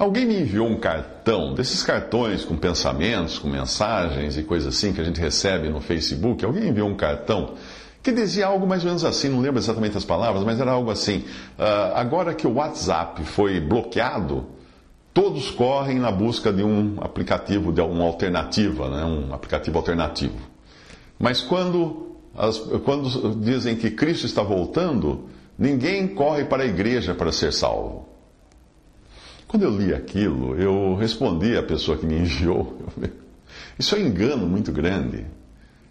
Alguém me enviou um cartão, desses cartões com pensamentos, com mensagens e coisas assim que a gente recebe no Facebook. Alguém enviou um cartão que dizia algo mais ou menos assim, não lembro exatamente as palavras, mas era algo assim. "Ah, agora que o WhatsApp foi bloqueado, todos correm na busca de um aplicativo, de uma alternativa, né? um aplicativo alternativo. Mas quando, as- quando dizem que Cristo está voltando, ninguém corre para a igreja para ser salvo. Quando eu li aquilo, eu respondi à pessoa que me enviou: Isso é um engano muito grande.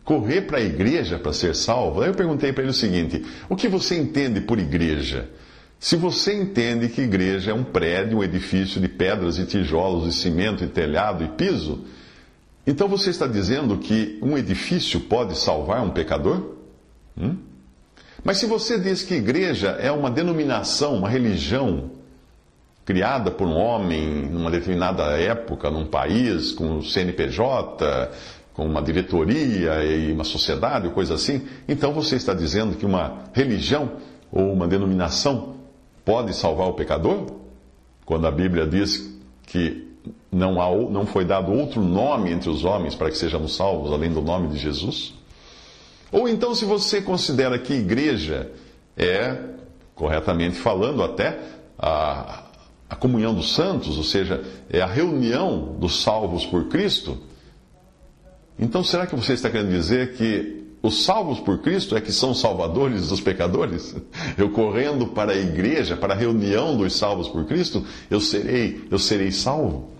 Correr para a igreja para ser salvo? Aí eu perguntei para ele o seguinte: O que você entende por igreja? Se você entende que igreja é um prédio, um edifício de pedras e tijolos, e cimento, e telhado e piso, então você está dizendo que um edifício pode salvar um pecador? Hum? Mas se você diz que igreja é uma denominação, uma religião, criada por um homem numa determinada época, num país, com o CNPJ, com uma diretoria e uma sociedade, coisa assim, então você está dizendo que uma religião ou uma denominação pode salvar o pecador? Quando a Bíblia diz que não, há, não foi dado outro nome entre os homens para que sejamos salvos além do nome de Jesus? Ou então, se você considera que igreja é, corretamente falando até, a, a comunhão dos santos, ou seja, é a reunião dos salvos por Cristo, então será que você está querendo dizer que os salvos por Cristo é que são salvadores dos pecadores? Eu correndo para a igreja, para a reunião dos salvos por Cristo, eu serei, eu serei salvo?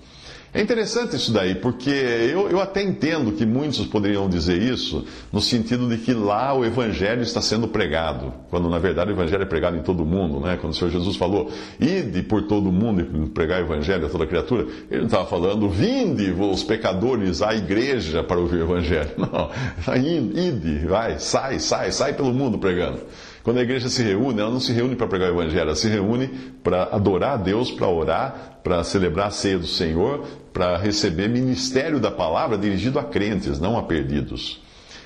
É interessante isso daí, porque eu, eu até entendo que muitos poderiam dizer isso no sentido de que lá o Evangelho está sendo pregado, quando na verdade o Evangelho é pregado em todo mundo, né? Quando o Senhor Jesus falou, ide por todo mundo e pregar o Evangelho a toda criatura, ele não estava falando, vinde os pecadores à igreja para ouvir o Evangelho. Não, ide, vai, sai, sai, sai pelo mundo pregando. Quando a igreja se reúne, ela não se reúne para pregar o Evangelho, ela se reúne para adorar a Deus, para orar, para celebrar a ceia do Senhor, para receber ministério da palavra dirigido a crentes, não a perdidos.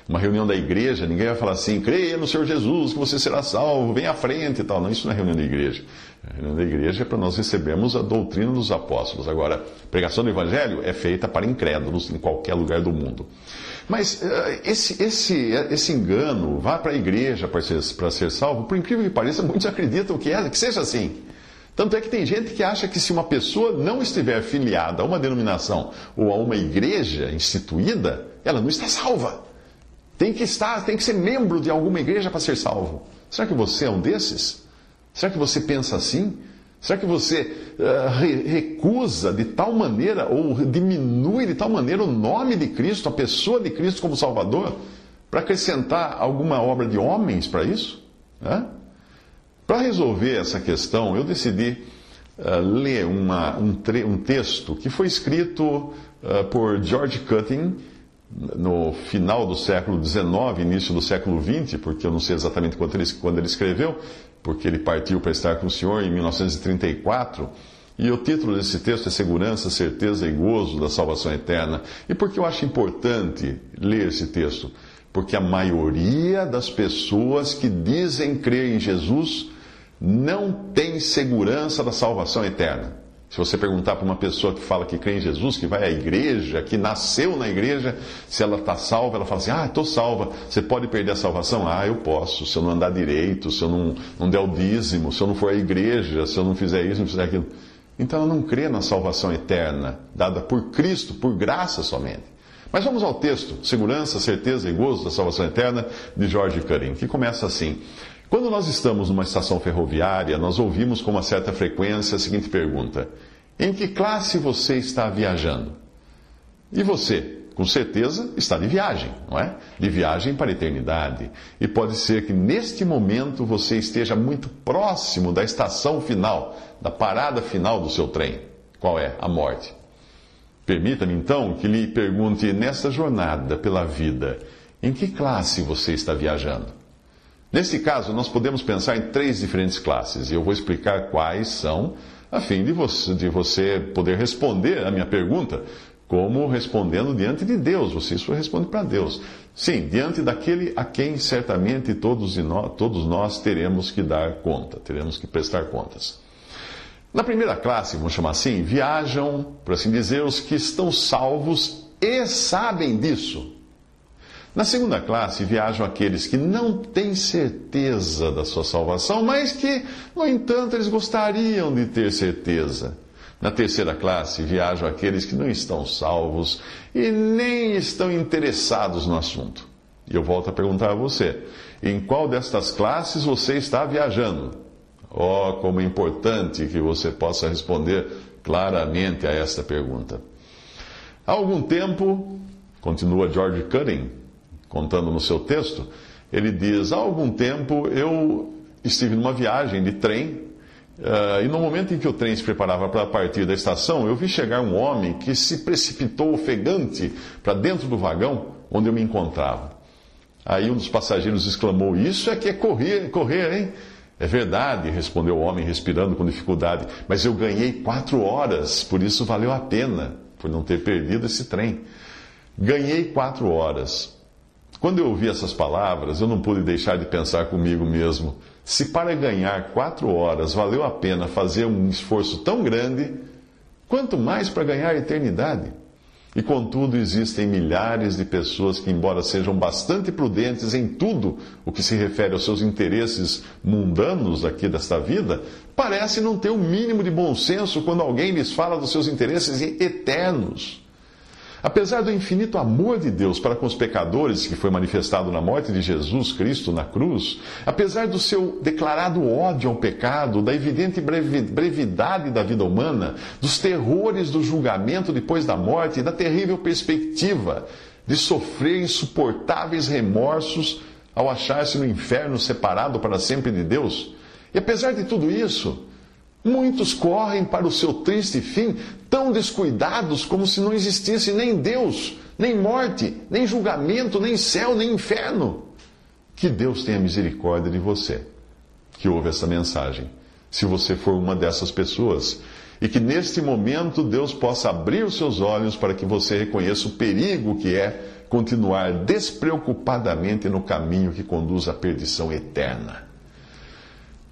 Uma reunião da igreja, ninguém vai falar assim, creia no Senhor Jesus, que você será salvo, vem à frente e tal. Não, isso não é reunião da igreja. A reunião da igreja é para nós recebermos a doutrina dos apóstolos. Agora, pregação do evangelho é feita para incrédulos em qualquer lugar do mundo. Mas uh, esse, esse, esse engano, vá para a igreja para ser, para ser salvo, por incrível que pareça, muitos acreditam que, é, que seja assim. Tanto é que tem gente que acha que se uma pessoa não estiver filiada a uma denominação ou a uma igreja instituída, ela não está salva. Tem que estar, tem que ser membro de alguma igreja para ser salvo. Será que você é um desses? Será que você pensa assim? Será que você uh, re recusa de tal maneira ou diminui de tal maneira o nome de Cristo, a pessoa de Cristo como Salvador, para acrescentar alguma obra de homens para isso? Para resolver essa questão, eu decidi uh, ler uma, um, um, texto que foi escrito uh, por George Cutting no final do século XIX, início do século XX, porque eu não sei exatamente quando ele, quando ele escreveu, porque ele partiu para estar com o Senhor em 1934. E o título desse texto é Segurança, Certeza e Gozo da Salvação Eterna. E por que eu acho importante ler esse texto? Porque a maioria das pessoas que dizem crer em Jesus não tem segurança da salvação eterna. Se você perguntar para uma pessoa que fala que crê em Jesus, que vai à igreja, que nasceu na igreja, se ela está salva, ela fala assim: Ah, estou salva. Você pode perder a salvação? Ah, eu posso. Se eu não andar direito, se eu não, não der o dízimo, se eu não for à igreja, se eu não fizer isso, não fizer aquilo. Então ela não crê na salvação eterna, dada por Cristo, por graça somente. Mas vamos ao texto: Segurança, Certeza e Gozo da Salvação Eterna, de George Cutting, que começa assim. Quando nós estamos numa estação ferroviária, nós ouvimos com uma certa frequência a seguinte pergunta: Em que classe você está viajando? E você, com certeza, está de viagem, não é? De viagem para a eternidade. E pode ser que neste momento você esteja muito próximo da estação final, da parada final do seu trem. Qual é? A morte. Permita-me então que lhe pergunte nesta jornada pela vida, em que classe você está viajando? Nesse caso, nós podemos pensar em três diferentes classes, e eu vou explicar quais são, a fim de você, de você poder responder a minha pergunta, como respondendo diante de Deus. Você isso responde para Deus. Sim, diante daquele a quem certamente todos nós, todos nós teremos que dar conta, teremos que prestar contas. Na primeira classe, vamos chamar assim, viajam, por assim dizer, os que estão salvos e sabem disso. Na segunda classe viajam aqueles que não têm certeza da sua salvação, mas que, no entanto, eles gostariam de ter certeza. Na terceira classe viajam aqueles que não estão salvos e nem estão interessados no assunto. E eu volto a perguntar a você: em qual destas classes você está viajando? Oh, como é importante que você possa responder claramente a esta pergunta. Há algum tempo, continua George Cutting, contando no seu texto, ele diz: há algum tempo eu estive numa viagem de trem. Uh, e no momento em que o trem se preparava para partir da estação, eu vi chegar um homem que se precipitou ofegante para dentro do vagão onde eu me encontrava. Aí um dos passageiros exclamou: Isso é que é correr, correr, hein? É verdade, respondeu o homem, respirando com dificuldade, mas eu ganhei quatro horas, por isso valeu a pena, por não ter perdido esse trem. Ganhei quatro horas. Quando eu ouvi essas palavras, eu não pude deixar de pensar comigo mesmo: se para ganhar quatro horas valeu a pena fazer um esforço tão grande, quanto mais para ganhar a eternidade? E contudo, existem milhares de pessoas que, embora sejam bastante prudentes em tudo o que se refere aos seus interesses mundanos aqui desta vida, parecem não ter o um mínimo de bom senso quando alguém lhes fala dos seus interesses eternos. Apesar do infinito amor de Deus para com os pecadores que foi manifestado na morte de Jesus Cristo na cruz, apesar do seu declarado ódio ao pecado, da evidente brevidade da vida humana, dos terrores do julgamento depois da morte e da terrível perspectiva de sofrer insuportáveis remorsos ao achar-se no inferno separado para sempre de Deus, e apesar de tudo isso, Muitos correm para o seu triste fim tão descuidados como se não existisse nem Deus, nem morte, nem julgamento, nem céu, nem inferno. Que Deus tenha misericórdia de você que ouve essa mensagem, se você for uma dessas pessoas, e que neste momento Deus possa abrir os seus olhos para que você reconheça o perigo que é continuar despreocupadamente no caminho que conduz à perdição eterna.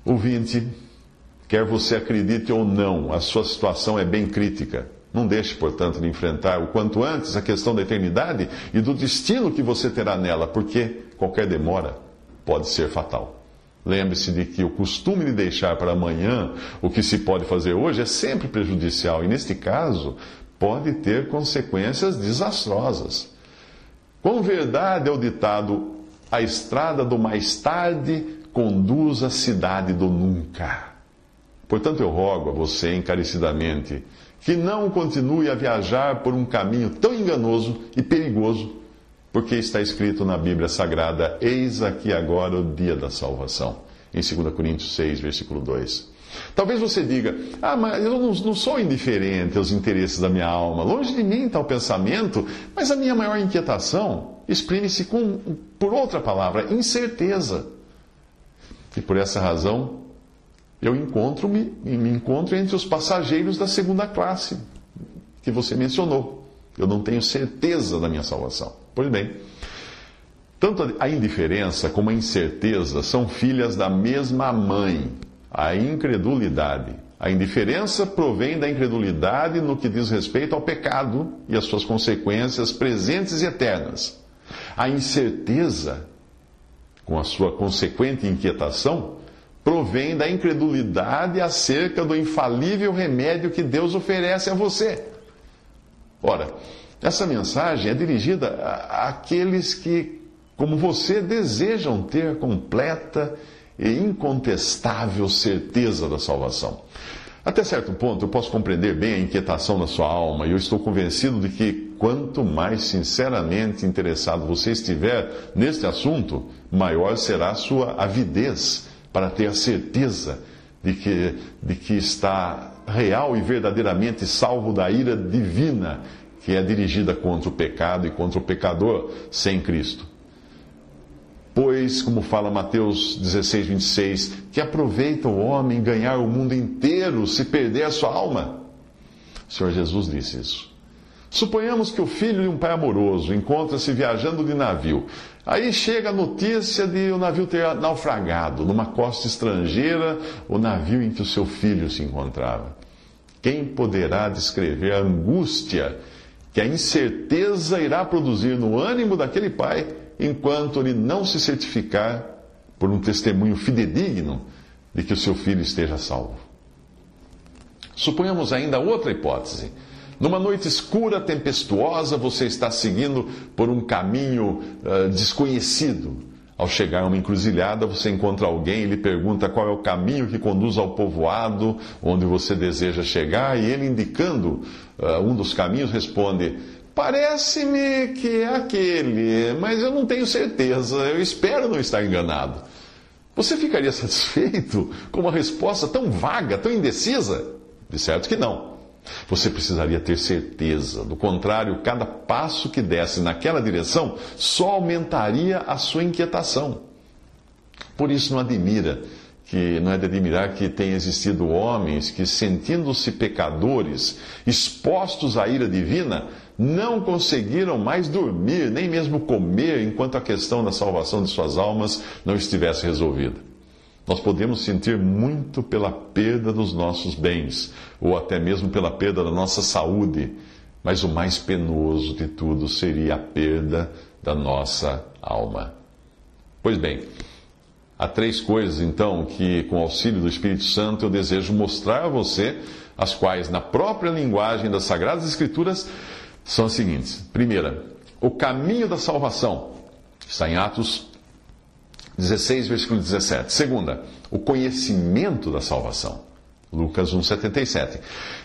Ouvinte, Quer você acredite ou não, a sua situação é bem crítica. Não deixe, portanto, de enfrentar o quanto antes a questão da eternidade e do destino que você terá nela, porque qualquer demora pode ser fatal. Lembre-se de que o costume de deixar para amanhã o que se pode fazer hoje é sempre prejudicial e, neste caso, pode ter consequências desastrosas. Com verdade é o ditado: a estrada do mais tarde conduz à cidade do nunca. Portanto, eu rogo a você encarecidamente que não continue a viajar por um caminho tão enganoso e perigoso, porque está escrito na Bíblia Sagrada: Eis aqui agora o dia da salvação. Em 2 Coríntios 6, versículo 2. Talvez você diga: Ah, mas eu não, não sou indiferente aos interesses da minha alma. Longe de mim tal pensamento, mas a minha maior inquietação exprime-se por outra palavra, incerteza. E por essa razão, eu encontro-me me encontro entre os passageiros da segunda classe que você mencionou. Eu não tenho certeza da minha salvação. Pois bem, tanto a indiferença como a incerteza são filhas da mesma mãe, a incredulidade. A indiferença provém da incredulidade no que diz respeito ao pecado e às suas consequências presentes e eternas. A incerteza, com a sua consequente inquietação, provém da incredulidade acerca do infalível remédio que Deus oferece a você. Ora, essa mensagem é dirigida àqueles que, como você, desejam ter completa e incontestável certeza da salvação. Até certo ponto, eu posso compreender bem a inquietação da sua alma, e eu estou convencido de que quanto mais sinceramente interessado você estiver neste assunto, maior será a sua avidez para ter a certeza de que, de que está real e verdadeiramente salvo da ira divina que é dirigida contra o pecado e contra o pecador sem Cristo. Pois, como fala Mateus 16, 26, que aproveita o homem ganhar o mundo inteiro se perder a sua alma. O Senhor Jesus disse isso. Suponhamos que o filho de um pai amoroso encontra-se viajando de navio. Aí chega a notícia de o navio ter naufragado numa costa estrangeira, o navio em que o seu filho se encontrava. Quem poderá descrever a angústia que a incerteza irá produzir no ânimo daquele pai enquanto ele não se certificar por um testemunho fidedigno de que o seu filho esteja salvo. Suponhamos ainda outra hipótese. Numa noite escura, tempestuosa, você está seguindo por um caminho uh, desconhecido. Ao chegar a uma encruzilhada, você encontra alguém e lhe pergunta qual é o caminho que conduz ao povoado onde você deseja chegar, e ele, indicando uh, um dos caminhos, responde: Parece-me que é aquele, mas eu não tenho certeza. Eu espero não estar enganado. Você ficaria satisfeito com uma resposta tão vaga, tão indecisa? De certo que não. Você precisaria ter certeza. Do contrário, cada passo que desse naquela direção só aumentaria a sua inquietação. Por isso, não admira que não é de admirar que tenha existido homens que, sentindo-se pecadores, expostos à ira divina, não conseguiram mais dormir, nem mesmo comer, enquanto a questão da salvação de suas almas não estivesse resolvida. Nós podemos sentir muito pela perda dos nossos bens, ou até mesmo pela perda da nossa saúde, mas o mais penoso de tudo seria a perda da nossa alma. Pois bem, há três coisas então que, com auxílio do Espírito Santo, eu desejo mostrar a você, as quais, na própria linguagem das Sagradas Escrituras, são as seguintes. Primeira, o caminho da salvação. Está em Atos 16, versículo 17. Segunda, o conhecimento da salvação. Lucas 1,77.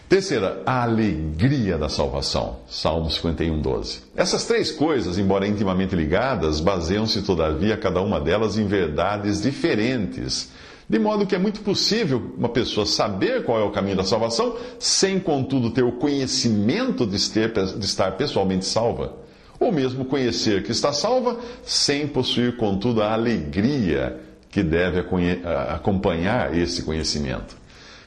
Terceira, a alegria da salvação. Salmo 51, 12. Essas três coisas, embora intimamente ligadas, baseiam-se, todavia, cada uma delas em verdades diferentes de modo que é muito possível uma pessoa saber qual é o caminho da salvação, sem, contudo, ter o conhecimento de, ter, de estar pessoalmente salva. Ou mesmo conhecer que está salva, sem possuir, contudo, a alegria que deve acompanhar esse conhecimento.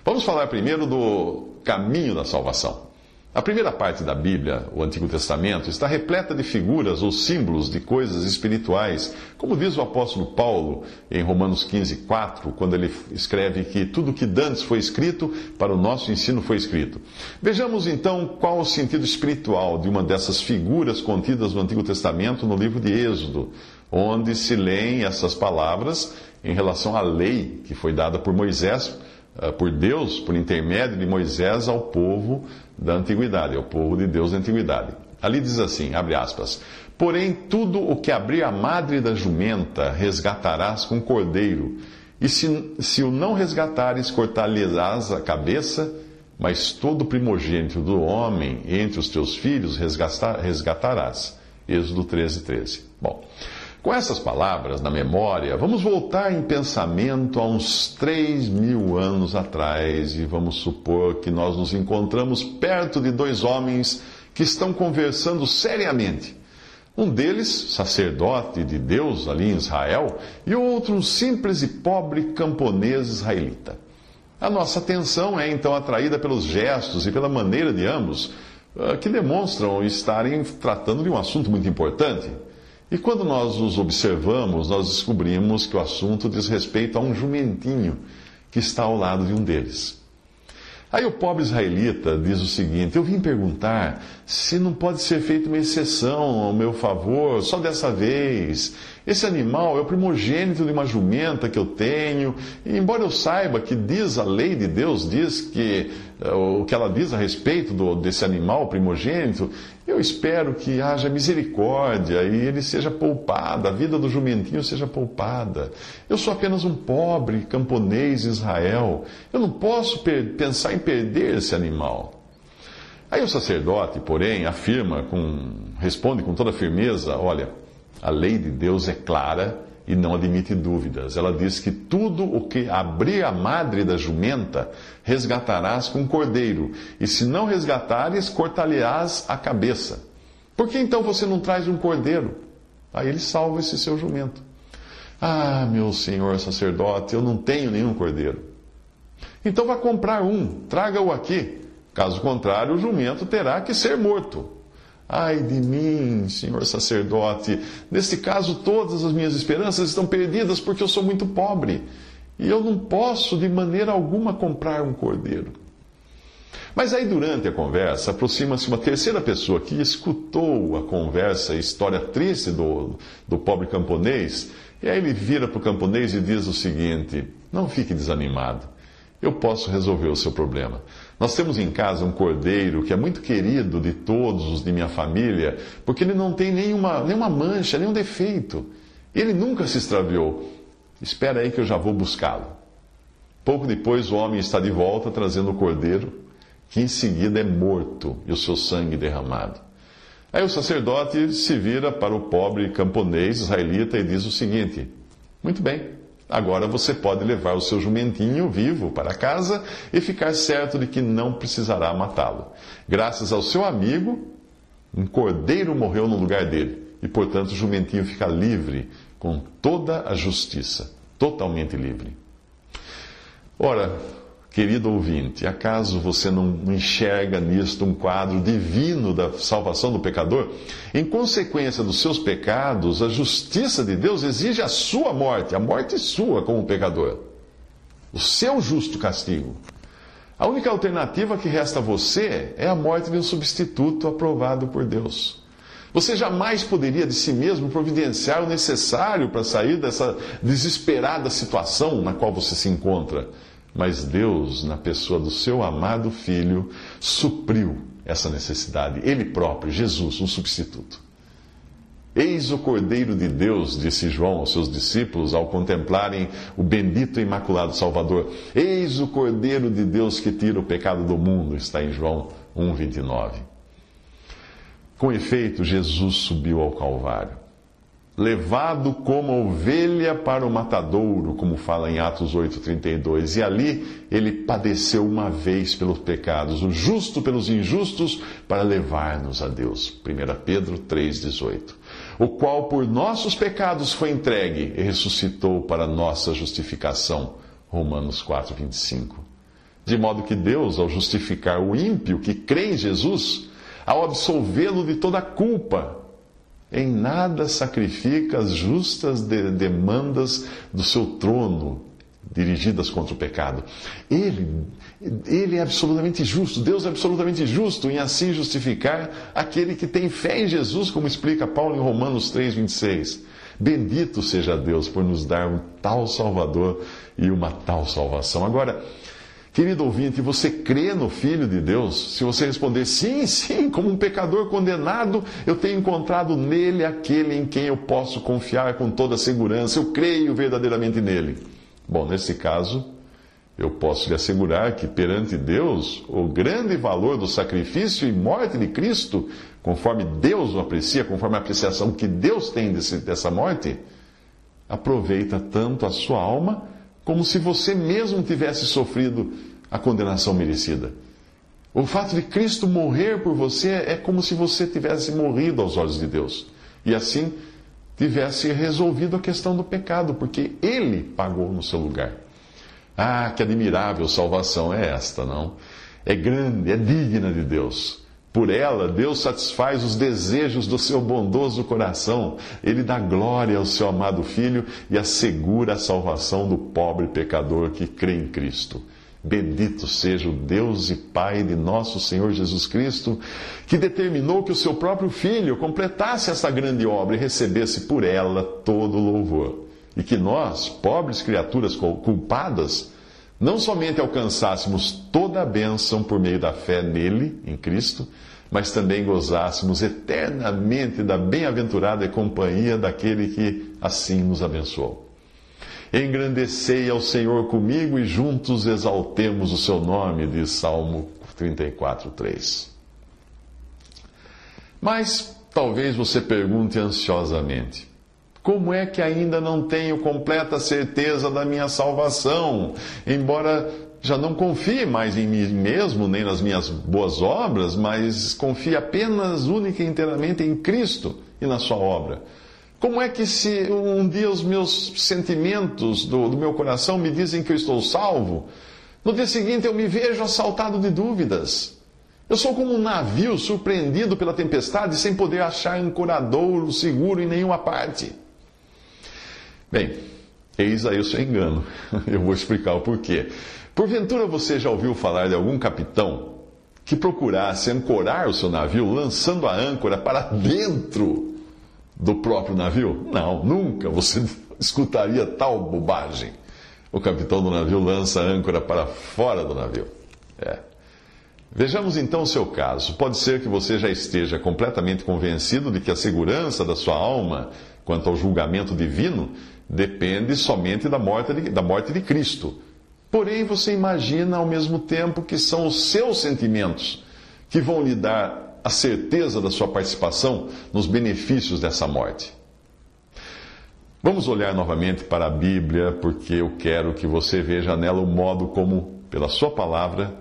Vamos falar primeiro do caminho da salvação. A primeira parte da Bíblia, o Antigo Testamento, está repleta de figuras ou símbolos de coisas espirituais, como diz o apóstolo Paulo em Romanos 15, 4, quando ele escreve que tudo que dantes foi escrito, para o nosso ensino foi escrito. Vejamos então qual o sentido espiritual de uma dessas figuras contidas no Antigo Testamento no livro de Êxodo, onde se leem essas palavras em relação à lei que foi dada por Moisés por Deus, por intermédio de Moisés, ao povo da antiguidade, ao povo de Deus da antiguidade. Ali diz assim, abre aspas, Porém, tudo o que abrir a madre da jumenta resgatarás com cordeiro, e se, se o não resgatares, cortar-lhes-ás a cabeça, mas todo primogênito do homem entre os teus filhos resgatarás. Êxodo 13, 13. Bom, com essas palavras na memória, vamos voltar em pensamento a uns três mil anos atrás e vamos supor que nós nos encontramos perto de dois homens que estão conversando seriamente. Um deles, sacerdote de Deus ali em Israel, e o outro, um simples e pobre camponês israelita. A nossa atenção é então atraída pelos gestos e pela maneira de ambos, ah, que demonstram estarem tratando de um assunto muito importante. E quando nós os observamos, nós descobrimos que o assunto diz respeito a um jumentinho que está ao lado de um deles. Aí o pobre israelita diz o seguinte: Eu vim perguntar se não pode ser feita uma exceção ao meu favor, só dessa vez. Esse animal é o primogênito de uma jumenta que eu tenho, e embora eu saiba que diz a lei de Deus, diz que eh, o que ela diz a respeito do, desse animal primogênito, eu espero que haja misericórdia e ele seja poupado, a vida do jumentinho seja poupada. Eu sou apenas um pobre camponês em Israel. Eu não posso pensar em perder esse animal. Aí o sacerdote, porém, afirma, com, responde com toda firmeza: olha, a lei de Deus é clara e não admite dúvidas. Ela diz que tudo o que abrir a madre da jumenta, resgatarás com cordeiro, e se não resgatares, cortar-lhe-ás a cabeça. Por que então você não traz um cordeiro? Aí ele salva esse seu jumento. Ah, meu senhor sacerdote, eu não tenho nenhum cordeiro. Então vá comprar um, traga-o aqui. Caso contrário, o jumento terá que ser morto. Ai de mim, senhor sacerdote, neste caso todas as minhas esperanças estão perdidas porque eu sou muito pobre e eu não posso de maneira alguma comprar um cordeiro. Mas aí, durante a conversa, aproxima-se uma terceira pessoa que escutou a conversa, a história triste do, do pobre camponês, e aí ele vira para o camponês e diz o seguinte: Não fique desanimado, eu posso resolver o seu problema. Nós temos em casa um cordeiro que é muito querido de todos os de minha família, porque ele não tem nenhuma, nenhuma mancha, nenhum defeito. Ele nunca se extraviou. Espera aí que eu já vou buscá-lo. Pouco depois, o homem está de volta trazendo o cordeiro, que em seguida é morto e o seu sangue derramado. Aí o sacerdote se vira para o pobre camponês israelita e diz o seguinte: Muito bem. Agora você pode levar o seu jumentinho vivo para casa e ficar certo de que não precisará matá-lo. Graças ao seu amigo, um cordeiro morreu no lugar dele e, portanto, o jumentinho fica livre com toda a justiça, totalmente livre. Ora, Querido ouvinte, acaso você não enxerga nisto um quadro divino da salvação do pecador? Em consequência dos seus pecados, a justiça de Deus exige a sua morte, a morte sua como pecador. O seu justo castigo. A única alternativa que resta a você é a morte de um substituto aprovado por Deus. Você jamais poderia de si mesmo providenciar o necessário para sair dessa desesperada situação na qual você se encontra. Mas Deus, na pessoa do seu amado Filho, supriu essa necessidade. Ele próprio, Jesus, um substituto. Eis o Cordeiro de Deus, disse João aos seus discípulos ao contemplarem o bendito e imaculado Salvador. Eis o Cordeiro de Deus que tira o pecado do mundo, está em João 1,29. Com efeito, Jesus subiu ao Calvário levado como ovelha para o matadouro, como fala em Atos 8:32. E ali ele padeceu uma vez pelos pecados, o justo pelos injustos, para levar-nos a Deus. 1 Pedro 3:18. O qual por nossos pecados foi entregue e ressuscitou para nossa justificação. Romanos 4:25. De modo que Deus, ao justificar o ímpio que crê em Jesus, ao absolvê-lo de toda culpa, em nada sacrifica as justas de demandas do seu trono, dirigidas contra o pecado. Ele, ele é absolutamente justo, Deus é absolutamente justo em assim justificar aquele que tem fé em Jesus, como explica Paulo em Romanos 3, 26. Bendito seja Deus por nos dar um tal Salvador e uma tal salvação. Agora, Querido ouvinte, você crê no Filho de Deus? Se você responder sim, sim, como um pecador condenado, eu tenho encontrado nele aquele em quem eu posso confiar com toda segurança, eu creio verdadeiramente nele. Bom, nesse caso, eu posso lhe assegurar que perante Deus, o grande valor do sacrifício e morte de Cristo, conforme Deus o aprecia, conforme a apreciação que Deus tem desse, dessa morte, aproveita tanto a sua alma como se você mesmo tivesse sofrido a condenação merecida. O fato de Cristo morrer por você é como se você tivesse morrido aos olhos de Deus. E assim tivesse resolvido a questão do pecado, porque Ele pagou no seu lugar. Ah, que admirável salvação é esta, não? É grande, é digna de Deus. Por ela, Deus satisfaz os desejos do seu bondoso coração. Ele dá glória ao seu amado Filho e assegura a salvação do pobre pecador que crê em Cristo. Bendito seja o Deus e Pai de nosso Senhor Jesus Cristo, que determinou que o seu próprio Filho completasse essa grande obra e recebesse por ela todo o louvor. E que nós, pobres criaturas culpadas, não somente alcançássemos toda a bênção por meio da fé nele, em Cristo, mas também gozássemos eternamente da bem-aventurada companhia daquele que assim nos abençoou. Engrandecei ao Senhor comigo e juntos exaltemos o seu nome, diz Salmo 34, 3. Mas talvez você pergunte ansiosamente: como é que ainda não tenho completa certeza da minha salvação? Embora já não confie mais em mim mesmo, nem nas minhas boas obras, mas confie apenas, única e inteiramente em Cristo e na Sua obra. Como é que se um dia os meus sentimentos do, do meu coração me dizem que eu estou salvo, no dia seguinte eu me vejo assaltado de dúvidas? Eu sou como um navio surpreendido pela tempestade sem poder achar ancoradouro seguro em nenhuma parte. Bem, eis aí o seu engano. Eu vou explicar o porquê. Porventura você já ouviu falar de algum capitão que procurasse ancorar o seu navio lançando a âncora para dentro do próprio navio? Não, nunca você escutaria tal bobagem. O capitão do navio lança a âncora para fora do navio. É. Vejamos então o seu caso. Pode ser que você já esteja completamente convencido de que a segurança da sua alma quanto ao julgamento divino depende somente da morte de, da morte de Cristo. Porém, você imagina ao mesmo tempo que são os seus sentimentos que vão lhe dar a certeza da sua participação nos benefícios dessa morte. Vamos olhar novamente para a Bíblia, porque eu quero que você veja nela o modo como, pela Sua palavra,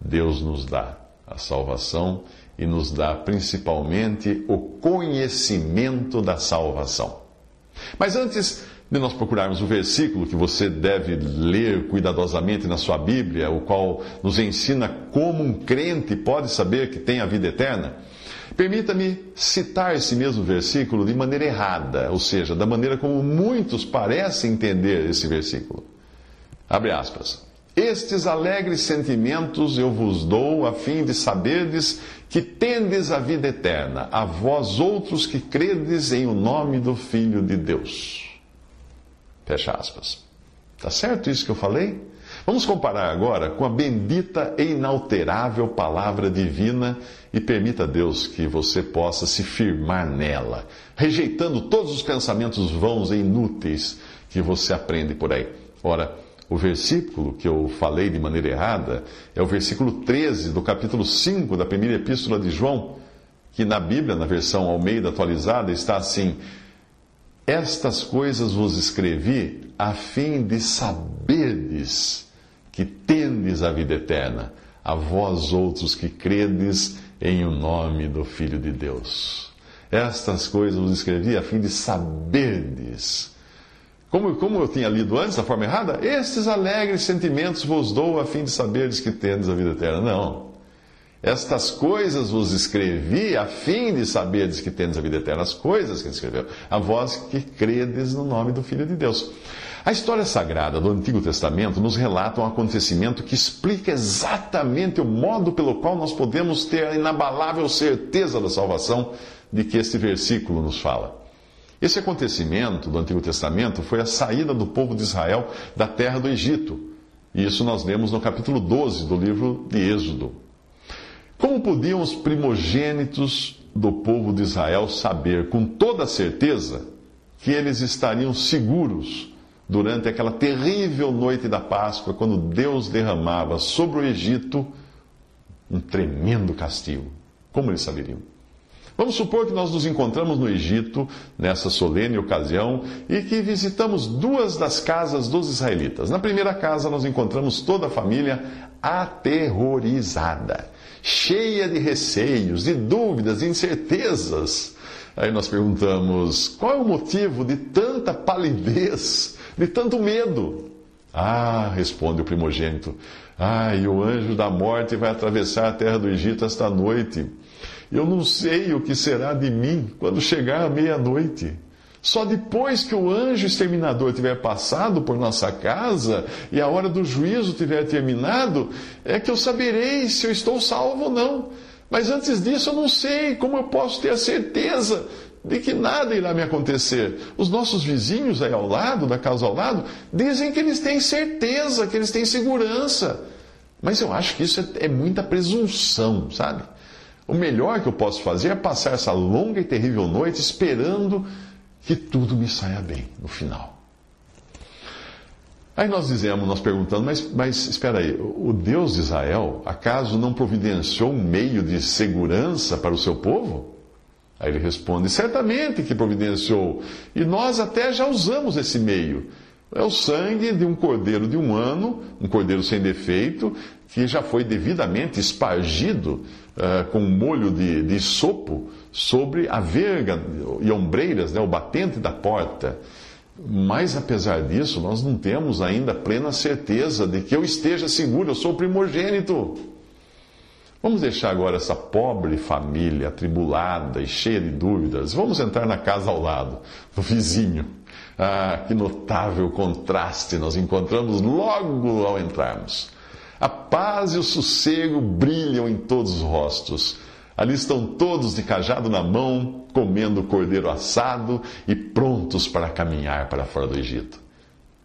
Deus nos dá a salvação e nos dá principalmente o conhecimento da salvação. Mas antes de nós procurarmos o versículo que você deve ler cuidadosamente na sua Bíblia, o qual nos ensina como um crente pode saber que tem a vida eterna, permita-me citar esse mesmo versículo de maneira errada, ou seja, da maneira como muitos parecem entender esse versículo. Abre aspas. Estes alegres sentimentos eu vos dou, a fim de saberdes que tendes a vida eterna, a vós outros que credes em o nome do Filho de Deus. Fecha aspas. Tá certo isso que eu falei? Vamos comparar agora com a bendita e inalterável palavra divina e permita a Deus que você possa se firmar nela, rejeitando todos os pensamentos vãos e inúteis que você aprende por aí. Ora, o versículo que eu falei de maneira errada é o versículo 13 do capítulo 5 da primeira epístola de João, que na Bíblia, na versão Almeida atualizada, está assim: estas coisas vos escrevi a fim de saberdes que tendes a vida eterna, a vós outros que credes em o nome do Filho de Deus. Estas coisas vos escrevi a fim de saberdes. Como, como eu tinha lido antes, da forma errada, estes alegres sentimentos vos dou a fim de saberdes que tendes a vida eterna. Não. Estas coisas vos escrevi a fim de saberdes que tendes a vida eterna. As coisas que ele escreveu. A vós que credes no nome do Filho de Deus. A história sagrada do Antigo Testamento nos relata um acontecimento que explica exatamente o modo pelo qual nós podemos ter a inabalável certeza da salvação de que este versículo nos fala. Esse acontecimento do Antigo Testamento foi a saída do povo de Israel da terra do Egito. E isso nós lemos no capítulo 12 do livro de Êxodo. Como podiam os primogênitos do povo de Israel saber com toda certeza que eles estariam seguros durante aquela terrível noite da Páscoa, quando Deus derramava sobre o Egito um tremendo castigo? Como eles saberiam? Vamos supor que nós nos encontramos no Egito nessa solene ocasião e que visitamos duas das casas dos israelitas. Na primeira casa, nós encontramos toda a família aterrorizada cheia de receios, de dúvidas, de incertezas. Aí nós perguntamos: qual é o motivo de tanta palidez, de tanto medo? Ah, responde o primogênito: Ah, e o anjo da morte vai atravessar a terra do Egito esta noite. Eu não sei o que será de mim quando chegar a meia-noite. Só depois que o anjo exterminador tiver passado por nossa casa e a hora do juízo tiver terminado, é que eu saberei se eu estou salvo ou não. Mas antes disso eu não sei como eu posso ter a certeza de que nada irá me acontecer. Os nossos vizinhos aí ao lado, da casa ao lado, dizem que eles têm certeza, que eles têm segurança. Mas eu acho que isso é, é muita presunção, sabe? O melhor que eu posso fazer é passar essa longa e terrível noite esperando que tudo me saia bem no final. Aí nós dizemos, nós perguntamos, mas, mas espera aí, o Deus de Israel, acaso não providenciou um meio de segurança para o seu povo? Aí ele responde: certamente que providenciou, e nós até já usamos esse meio. É o sangue de um cordeiro de um ano, um cordeiro sem defeito, que já foi devidamente espargido uh, com um molho de, de sopo sobre a verga e ombreiras, né, o batente da porta. Mas apesar disso, nós não temos ainda plena certeza de que eu esteja seguro, eu sou primogênito. Vamos deixar agora essa pobre família atribulada e cheia de dúvidas. Vamos entrar na casa ao lado, do vizinho. Ah, que notável contraste nós encontramos logo ao entrarmos. A paz e o sossego brilham em todos os rostos. Ali estão todos de cajado na mão, comendo cordeiro assado e prontos para caminhar para fora do Egito.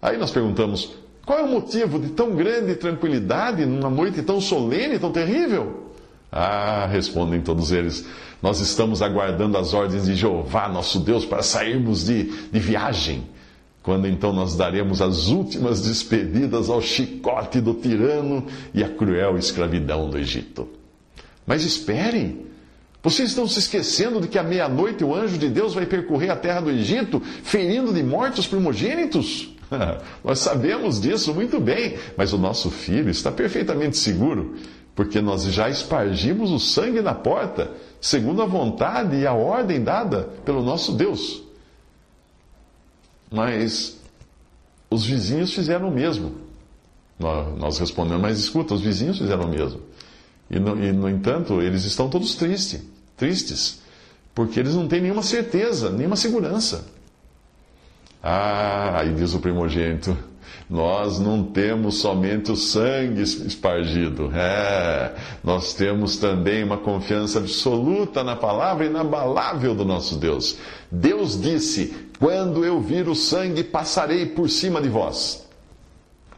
Aí nós perguntamos: qual é o motivo de tão grande tranquilidade numa noite tão solene, tão terrível? Ah, respondem todos eles: nós estamos aguardando as ordens de Jeová, nosso Deus, para sairmos de, de viagem. Quando então nós daremos as últimas despedidas ao chicote do tirano e à cruel escravidão do Egito. Mas esperem! Vocês estão se esquecendo de que à meia-noite o anjo de Deus vai percorrer a terra do Egito, ferindo de morte os primogênitos? Nós sabemos disso muito bem, mas o nosso filho está perfeitamente seguro, porque nós já espargimos o sangue na porta, segundo a vontade e a ordem dada pelo nosso Deus. Mas os vizinhos fizeram o mesmo. Nós respondemos, mas escuta, os vizinhos fizeram o mesmo. E no, e, no entanto, eles estão todos tristes, tristes, porque eles não têm nenhuma certeza, nenhuma segurança. Ah, aí diz o primogênito, nós não temos somente o sangue espargido, é, nós temos também uma confiança absoluta na palavra inabalável do nosso Deus. Deus disse: Quando eu vir o sangue, passarei por cima de vós.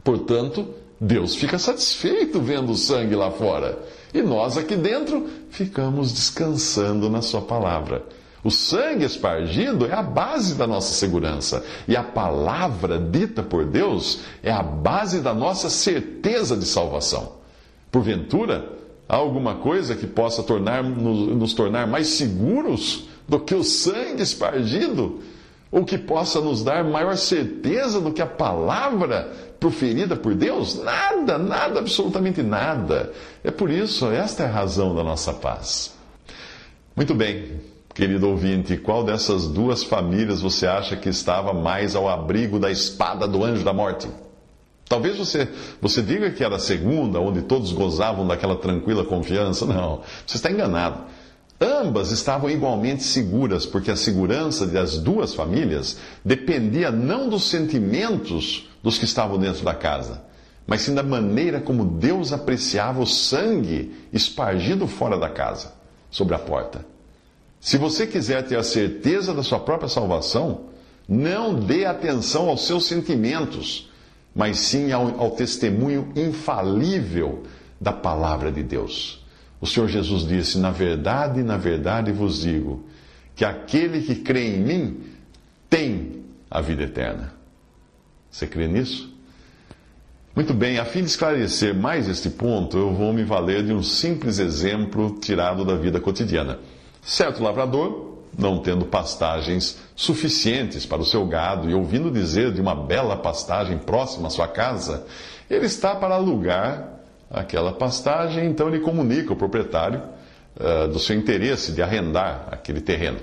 Portanto, Deus fica satisfeito vendo o sangue lá fora. E nós aqui dentro ficamos descansando na Sua palavra. O sangue espargido é a base da nossa segurança. E a palavra dita por Deus é a base da nossa certeza de salvação. Porventura, há alguma coisa que possa tornar, nos, nos tornar mais seguros do que o sangue espargido? Ou que possa nos dar maior certeza do que a palavra proferida por Deus? Nada, nada, absolutamente nada. É por isso, esta é a razão da nossa paz. Muito bem, querido ouvinte, qual dessas duas famílias você acha que estava mais ao abrigo da espada do anjo da morte? Talvez você, você diga que era a segunda, onde todos gozavam daquela tranquila confiança. Não, você está enganado. Ambas estavam igualmente seguras, porque a segurança das duas famílias dependia não dos sentimentos dos que estavam dentro da casa, mas sim da maneira como Deus apreciava o sangue espargido fora da casa, sobre a porta. Se você quiser ter a certeza da sua própria salvação, não dê atenção aos seus sentimentos, mas sim ao, ao testemunho infalível da palavra de Deus. O Senhor Jesus disse: Na verdade, na verdade vos digo, que aquele que crê em mim tem a vida eterna. Você crê nisso? Muito bem, a fim de esclarecer mais este ponto, eu vou me valer de um simples exemplo tirado da vida cotidiana. Certo lavrador, não tendo pastagens suficientes para o seu gado e ouvindo dizer de uma bela pastagem próxima à sua casa, ele está para alugar aquela pastagem, então ele comunica ao proprietário uh, do seu interesse de arrendar aquele terreno.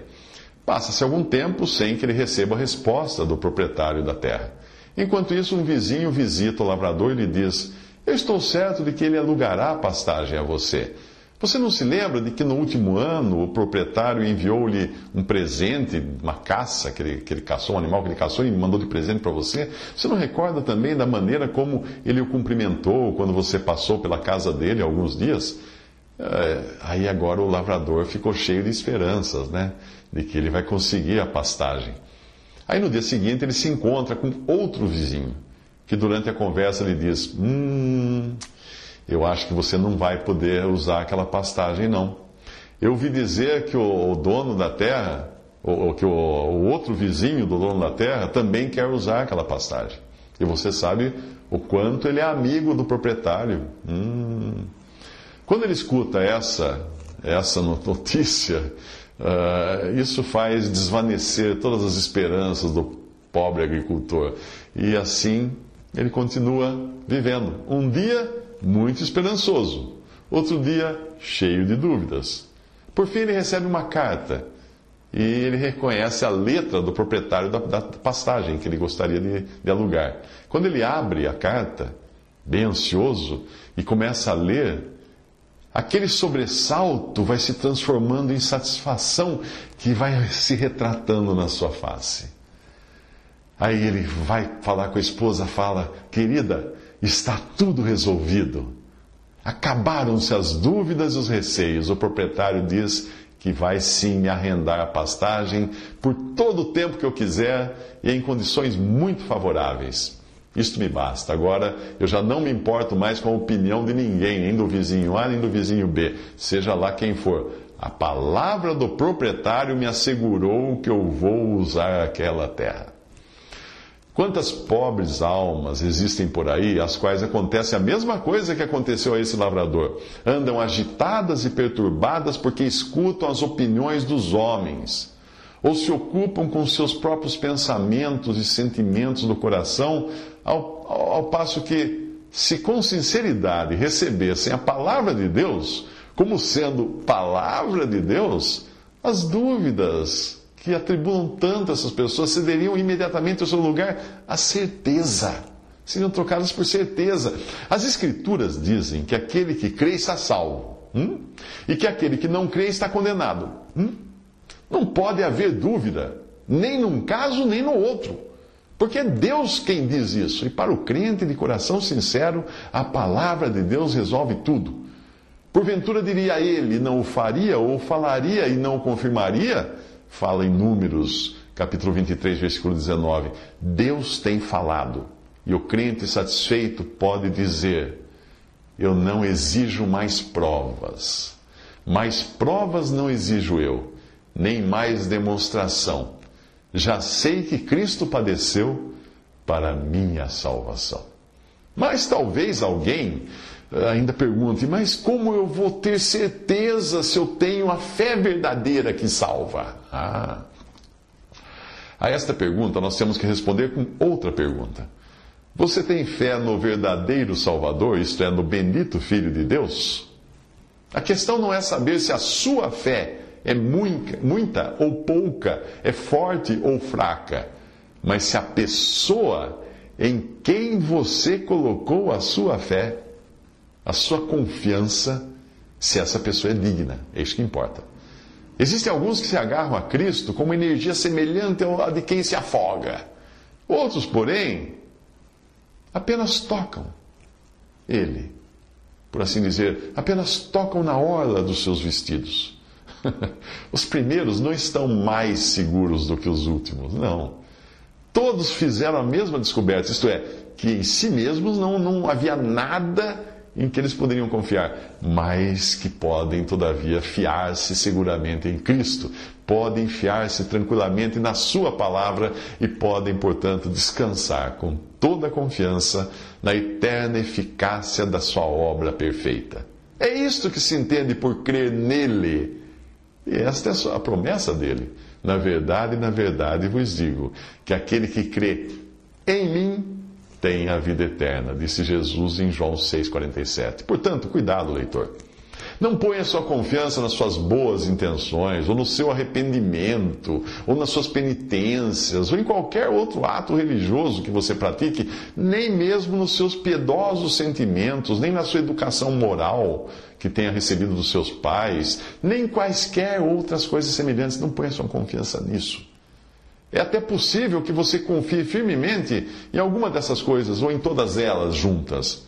Passa-se algum tempo sem que ele receba a resposta do proprietário da terra. Enquanto isso, um vizinho visita o lavrador e lhe diz: Eu estou certo de que ele alugará a pastagem a você. Você não se lembra de que no último ano o proprietário enviou-lhe um presente, uma caça que ele, que ele caçou, um animal que ele caçou e mandou de presente para você? Você não recorda também da maneira como ele o cumprimentou quando você passou pela casa dele alguns dias? É, aí agora o lavrador ficou cheio de esperanças, né? De que ele vai conseguir a pastagem. Aí no dia seguinte ele se encontra com outro vizinho, que durante a conversa lhe diz: Hum eu acho que você não vai poder usar aquela pastagem, não. Eu ouvi dizer que o, o dono da terra, ou, que o, o, outro vizinho do dono da terra, também quer usar aquela pastagem. E você sabe o quanto ele é amigo do proprietário. Hum. Quando ele escuta essa, essa notícia, Uh, isso faz desvanecer todas as esperanças do pobre agricultor. E assim ele continua vivendo. Um dia muito esperançoso, outro dia cheio de dúvidas. Por fim, ele recebe uma carta e ele reconhece a letra do proprietário da, da pastagem que ele gostaria de, de alugar. Quando ele abre a carta, bem ansioso, e começa a ler, aquele sobressalto vai se transformando em satisfação que vai se retratando na sua face. Aí ele vai falar com a esposa, fala: Querida, está tudo resolvido. Acabaram-se as dúvidas e os receios. O proprietário diz que vai sim me arrendar a pastagem por todo o tempo que eu quiser e em condições muito favoráveis. Isto me basta. Agora eu já não me importo mais com a opinião de ninguém, nem do vizinho A, nem do vizinho B, seja lá quem for. A palavra do proprietário me assegurou que eu vou usar aquela terra. Quantas pobres almas existem por aí, às quais acontece a mesma coisa que aconteceu a esse lavrador? Andam agitadas e perturbadas porque escutam as opiniões dos homens, ou se ocupam com seus próprios pensamentos e sentimentos do coração, ao, ao passo que, se com sinceridade recebessem a palavra de Deus, como sendo palavra de Deus, as dúvidas, que atribuam tanto essas pessoas cederiam imediatamente ao seu lugar a certeza. Seriam trocadas por certeza. As Escrituras dizem que aquele que crê está salvo. Hum? E que aquele que não crê está condenado. Hum? Não pode haver dúvida, nem num caso, nem no outro. Porque é Deus quem diz isso. E para o crente de coração sincero, a palavra de Deus resolve tudo. Porventura diria ele, não o faria, ou falaria e não o confirmaria? Fala em Números, capítulo 23, versículo 19. Deus tem falado. E o crente satisfeito pode dizer: Eu não exijo mais provas. Mais provas não exijo eu, nem mais demonstração. Já sei que Cristo padeceu para minha salvação. Mas talvez alguém ainda pergunte: mas como eu vou ter certeza se eu tenho a fé verdadeira que salva? Ah. A esta pergunta nós temos que responder com outra pergunta. Você tem fé no verdadeiro Salvador, isto é, no bendito Filho de Deus? A questão não é saber se a sua fé é muita, muita ou pouca, é forte ou fraca, mas se a pessoa em quem você colocou a sua fé a sua confiança se essa pessoa é digna. É isso que importa. Existem alguns que se agarram a Cristo com uma energia semelhante à de quem se afoga. Outros, porém, apenas tocam Ele. Por assim dizer, apenas tocam na orla dos seus vestidos. os primeiros não estão mais seguros do que os últimos, não. Todos fizeram a mesma descoberta, isto é, que em si mesmos não, não havia nada em que eles poderiam confiar, mas que podem, todavia, fiar-se seguramente em Cristo, podem fiar-se tranquilamente na Sua palavra e podem, portanto, descansar com toda a confiança na eterna eficácia da Sua obra perfeita. É isto que se entende por crer nele. E esta é a promessa dele. Na verdade, na verdade vos digo que aquele que crê em mim tem a vida eterna, disse Jesus em João 6,47. Portanto, cuidado, leitor. Não ponha sua confiança nas suas boas intenções, ou no seu arrependimento, ou nas suas penitências, ou em qualquer outro ato religioso que você pratique, nem mesmo nos seus piedosos sentimentos, nem na sua educação moral que tenha recebido dos seus pais, nem quaisquer outras coisas semelhantes. Não ponha sua confiança nisso. É até possível que você confie firmemente em alguma dessas coisas, ou em todas elas juntas,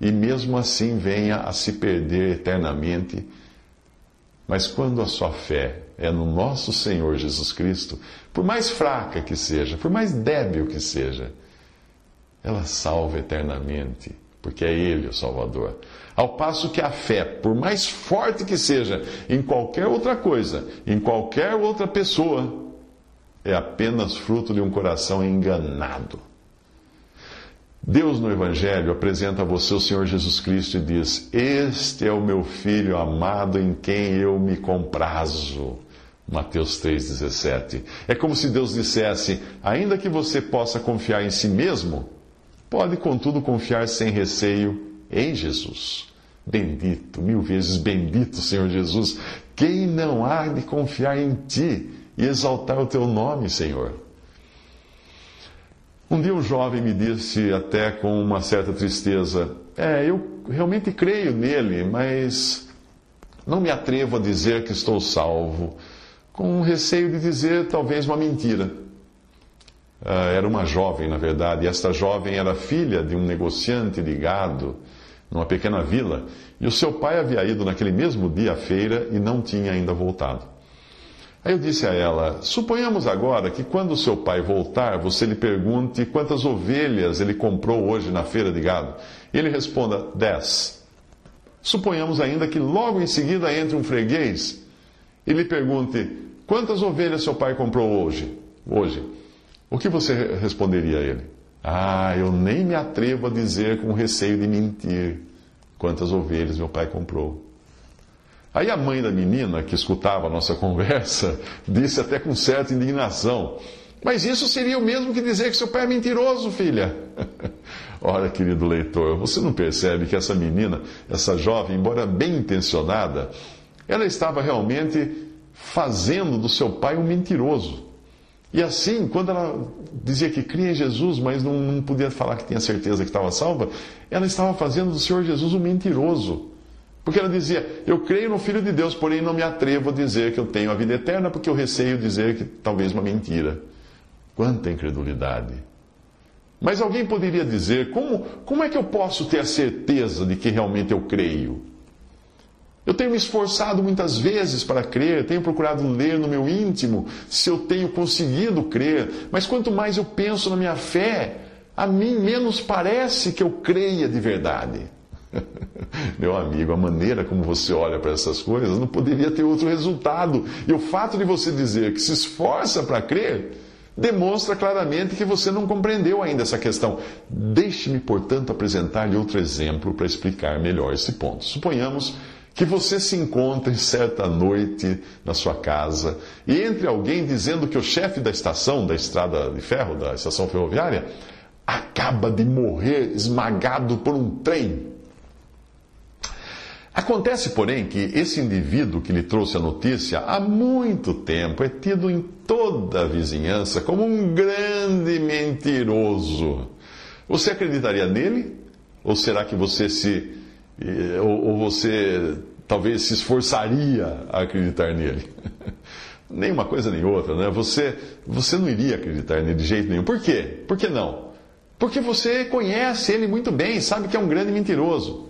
e mesmo assim venha a se perder eternamente. Mas quando a sua fé é no nosso Senhor Jesus Cristo, por mais fraca que seja, por mais débil que seja, ela salva eternamente, porque é Ele o Salvador. Ao passo que a fé, por mais forte que seja em qualquer outra coisa, em qualquer outra pessoa, é apenas fruto de um coração enganado. Deus no Evangelho apresenta a você o Senhor Jesus Cristo e diz: Este é o meu filho amado em quem eu me comprazo. Mateus 3,17. É como se Deus dissesse: ainda que você possa confiar em si mesmo, pode contudo confiar sem receio em Jesus. Bendito, mil vezes bendito, Senhor Jesus. Quem não há de confiar em Ti exaltar o Teu nome, Senhor? Um dia um jovem me disse, até com uma certa tristeza: É, eu realmente creio nele, mas não me atrevo a dizer que estou salvo, com receio de dizer talvez uma mentira. Uh, era uma jovem, na verdade, e esta jovem era filha de um negociante de gado numa pequena vila, e o seu pai havia ido naquele mesmo dia à feira e não tinha ainda voltado. Aí eu disse a ela: Suponhamos agora que quando seu pai voltar, você lhe pergunte quantas ovelhas ele comprou hoje na feira de gado. E ele responda: dez. Suponhamos ainda que logo em seguida entre um freguês e lhe pergunte: quantas ovelhas seu pai comprou hoje? Hoje. O que você responderia a ele? Ah, eu nem me atrevo a dizer com receio de mentir quantas ovelhas meu pai comprou. Aí a mãe da menina, que escutava a nossa conversa, disse até com certa indignação: Mas isso seria o mesmo que dizer que seu pai é mentiroso, filha. Ora, querido leitor, você não percebe que essa menina, essa jovem, embora bem intencionada, ela estava realmente fazendo do seu pai um mentiroso. E assim, quando ela dizia que cria em Jesus, mas não, não podia falar que tinha certeza que estava salva, ela estava fazendo do Senhor Jesus um mentiroso. Porque ela dizia: Eu creio no Filho de Deus, porém não me atrevo a dizer que eu tenho a vida eterna, porque eu receio dizer que talvez uma mentira. Quanta incredulidade! Mas alguém poderia dizer: como, como é que eu posso ter a certeza de que realmente eu creio? Eu tenho me esforçado muitas vezes para crer, tenho procurado ler no meu íntimo se eu tenho conseguido crer, mas quanto mais eu penso na minha fé, a mim menos parece que eu creia de verdade. Meu amigo, a maneira como você olha para essas coisas não poderia ter outro resultado. E o fato de você dizer que se esforça para crer demonstra claramente que você não compreendeu ainda essa questão. Deixe-me, portanto, apresentar-lhe outro exemplo para explicar melhor esse ponto. Suponhamos que você se encontre certa noite na sua casa e entre alguém dizendo que o chefe da estação, da estrada de ferro, da estação ferroviária, acaba de morrer esmagado por um trem. Acontece, porém, que esse indivíduo que lhe trouxe a notícia há muito tempo é tido em toda a vizinhança como um grande mentiroso. Você acreditaria nele? Ou será que você se ou, ou você talvez se esforçaria a acreditar nele. nem uma coisa nem outra, né? Você, você não iria acreditar nele de jeito nenhum. Por quê? Por que não? Porque você conhece ele muito bem, sabe que é um grande mentiroso.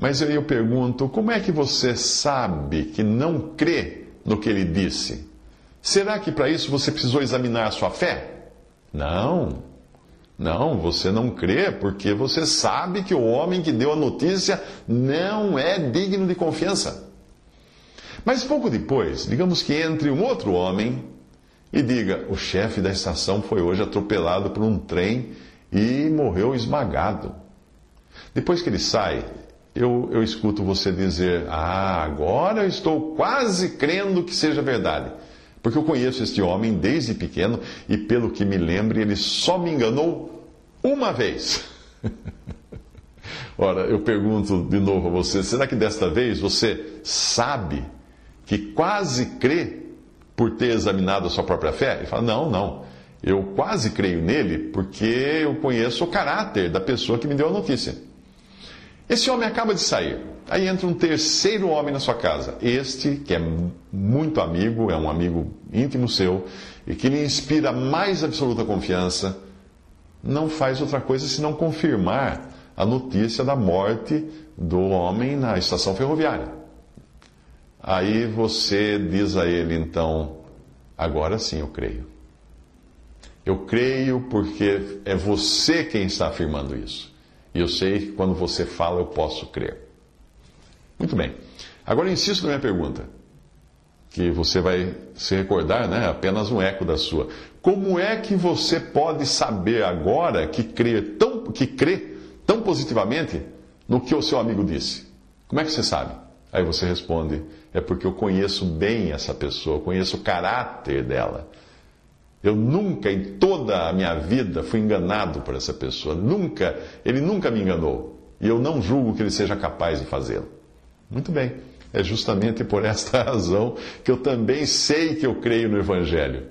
Mas eu, pergunto, como é que você sabe que não crê no que ele disse? Será que para isso você precisou examinar a sua fé? Não. Não, você não crê porque você sabe que o homem que deu a notícia não é digno de confiança. Mas pouco depois, digamos que entre um outro homem e diga: o chefe da estação foi hoje atropelado por um trem e morreu esmagado. Depois que ele sai, eu, eu escuto você dizer: Ah, agora eu estou quase crendo que seja verdade. Porque eu conheço este homem desde pequeno e, pelo que me lembre, ele só me enganou uma vez. Ora, eu pergunto de novo a você: será que desta vez você sabe que quase crê por ter examinado a sua própria fé? Ele fala: não, não. Eu quase creio nele porque eu conheço o caráter da pessoa que me deu a notícia. Esse homem acaba de sair. Aí entra um terceiro homem na sua casa. Este, que é muito amigo, é um amigo íntimo seu, e que lhe inspira mais absoluta confiança, não faz outra coisa senão confirmar a notícia da morte do homem na estação ferroviária. Aí você diz a ele, então, agora sim eu creio. Eu creio porque é você quem está afirmando isso. E eu sei que quando você fala eu posso crer. Muito bem. Agora eu insisto na minha pergunta, que você vai se recordar, né? Apenas um eco da sua. Como é que você pode saber agora que crê tão, que crê tão positivamente no que o seu amigo disse? Como é que você sabe? Aí você responde: é porque eu conheço bem essa pessoa, conheço o caráter dela. Eu nunca, em toda a minha vida, fui enganado por essa pessoa. Nunca, ele nunca me enganou. E eu não julgo que ele seja capaz de fazê-lo. Muito bem. É justamente por esta razão que eu também sei que eu creio no Evangelho.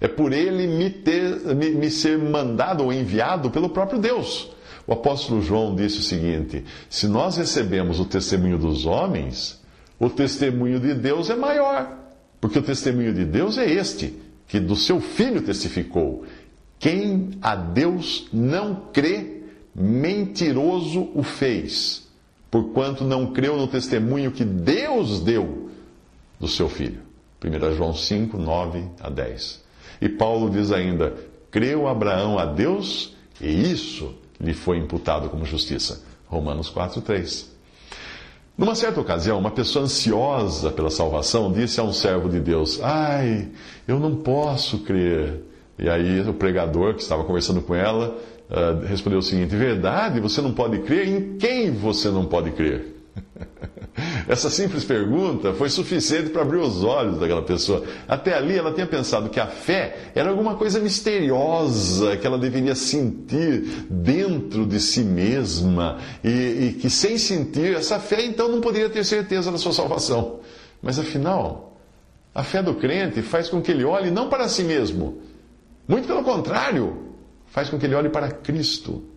É por ele me, ter, me, me ser mandado ou enviado pelo próprio Deus. O apóstolo João disse o seguinte: se nós recebemos o testemunho dos homens, o testemunho de Deus é maior. Porque o testemunho de Deus é este, que do seu filho testificou. Quem a Deus não crê, mentiroso o fez, porquanto não creu no testemunho que Deus deu do seu filho. 1 João 5, 9 a 10. E Paulo diz ainda: creu Abraão a Deus e isso lhe foi imputado como justiça. Romanos 4, 3. Numa certa ocasião, uma pessoa ansiosa pela salvação disse a um servo de Deus: Ai, eu não posso crer. E aí o pregador que estava conversando com ela uh, respondeu o seguinte: Verdade, você não pode crer? Em quem você não pode crer? Essa simples pergunta foi suficiente para abrir os olhos daquela pessoa. Até ali ela tinha pensado que a fé era alguma coisa misteriosa que ela deveria sentir dentro de si mesma e, e que sem sentir essa fé então não poderia ter certeza da sua salvação. Mas afinal, a fé do crente faz com que ele olhe não para si mesmo, muito pelo contrário, faz com que ele olhe para Cristo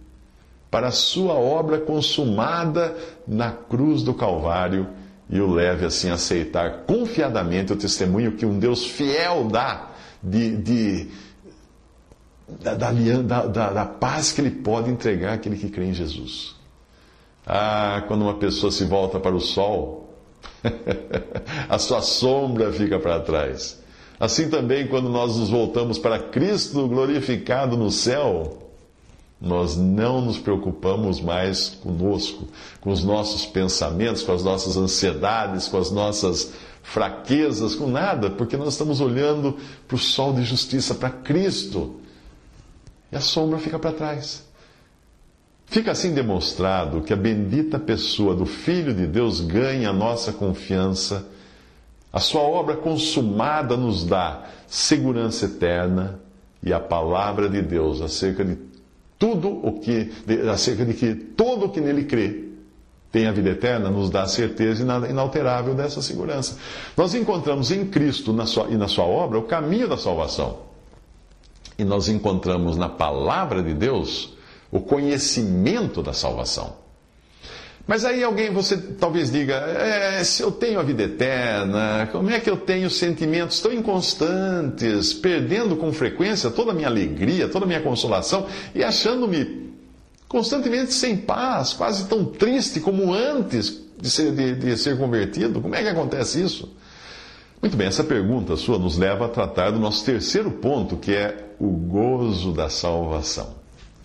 para a sua obra consumada na cruz do Calvário e o leve assim a aceitar confiadamente o testemunho que um Deus fiel dá de, de da, da, da, da, paz que ele pode entregar àquele que crê em Jesus. Ah, quando uma pessoa se volta para o sol, a sua sombra fica para trás. Assim também, quando nós nos voltamos para Cristo glorificado no céu, nós não nos preocupamos mais conosco, com os nossos pensamentos, com as nossas ansiedades, com as nossas fraquezas, com nada, porque nós estamos olhando para o sol de justiça, para Cristo. E a sombra fica para trás. Fica assim demonstrado que a bendita pessoa do Filho de Deus ganha a nossa confiança. A sua obra consumada nos dá segurança eterna e a palavra de Deus acerca de tudo o que, acerca de que todo o que nele crê tem a vida eterna, nos dá a certeza inalterável dessa segurança. Nós encontramos em Cristo na sua, e na sua obra o caminho da salvação. E nós encontramos na palavra de Deus o conhecimento da salvação. Mas aí alguém, você talvez diga: é, se eu tenho a vida eterna, como é que eu tenho sentimentos tão inconstantes, perdendo com frequência toda a minha alegria, toda a minha consolação e achando-me constantemente sem paz, quase tão triste como antes de ser, de, de ser convertido? Como é que acontece isso? Muito bem, essa pergunta sua nos leva a tratar do nosso terceiro ponto, que é o gozo da salvação.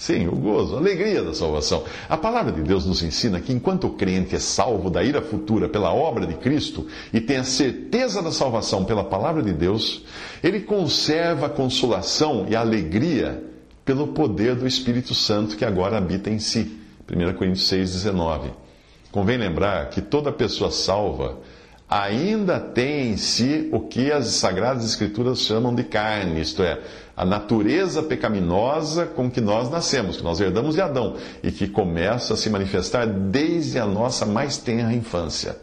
Sim, o gozo, a alegria da salvação. A palavra de Deus nos ensina que enquanto o crente é salvo da ira futura pela obra de Cristo e tem a certeza da salvação pela palavra de Deus, ele conserva a consolação e a alegria pelo poder do Espírito Santo que agora habita em si. 1 Coríntios 6,19. Convém lembrar que toda pessoa salva ainda tem em si o que as Sagradas Escrituras chamam de carne, isto é, a natureza pecaminosa com que nós nascemos, que nós herdamos de Adão e que começa a se manifestar desde a nossa mais tenra infância.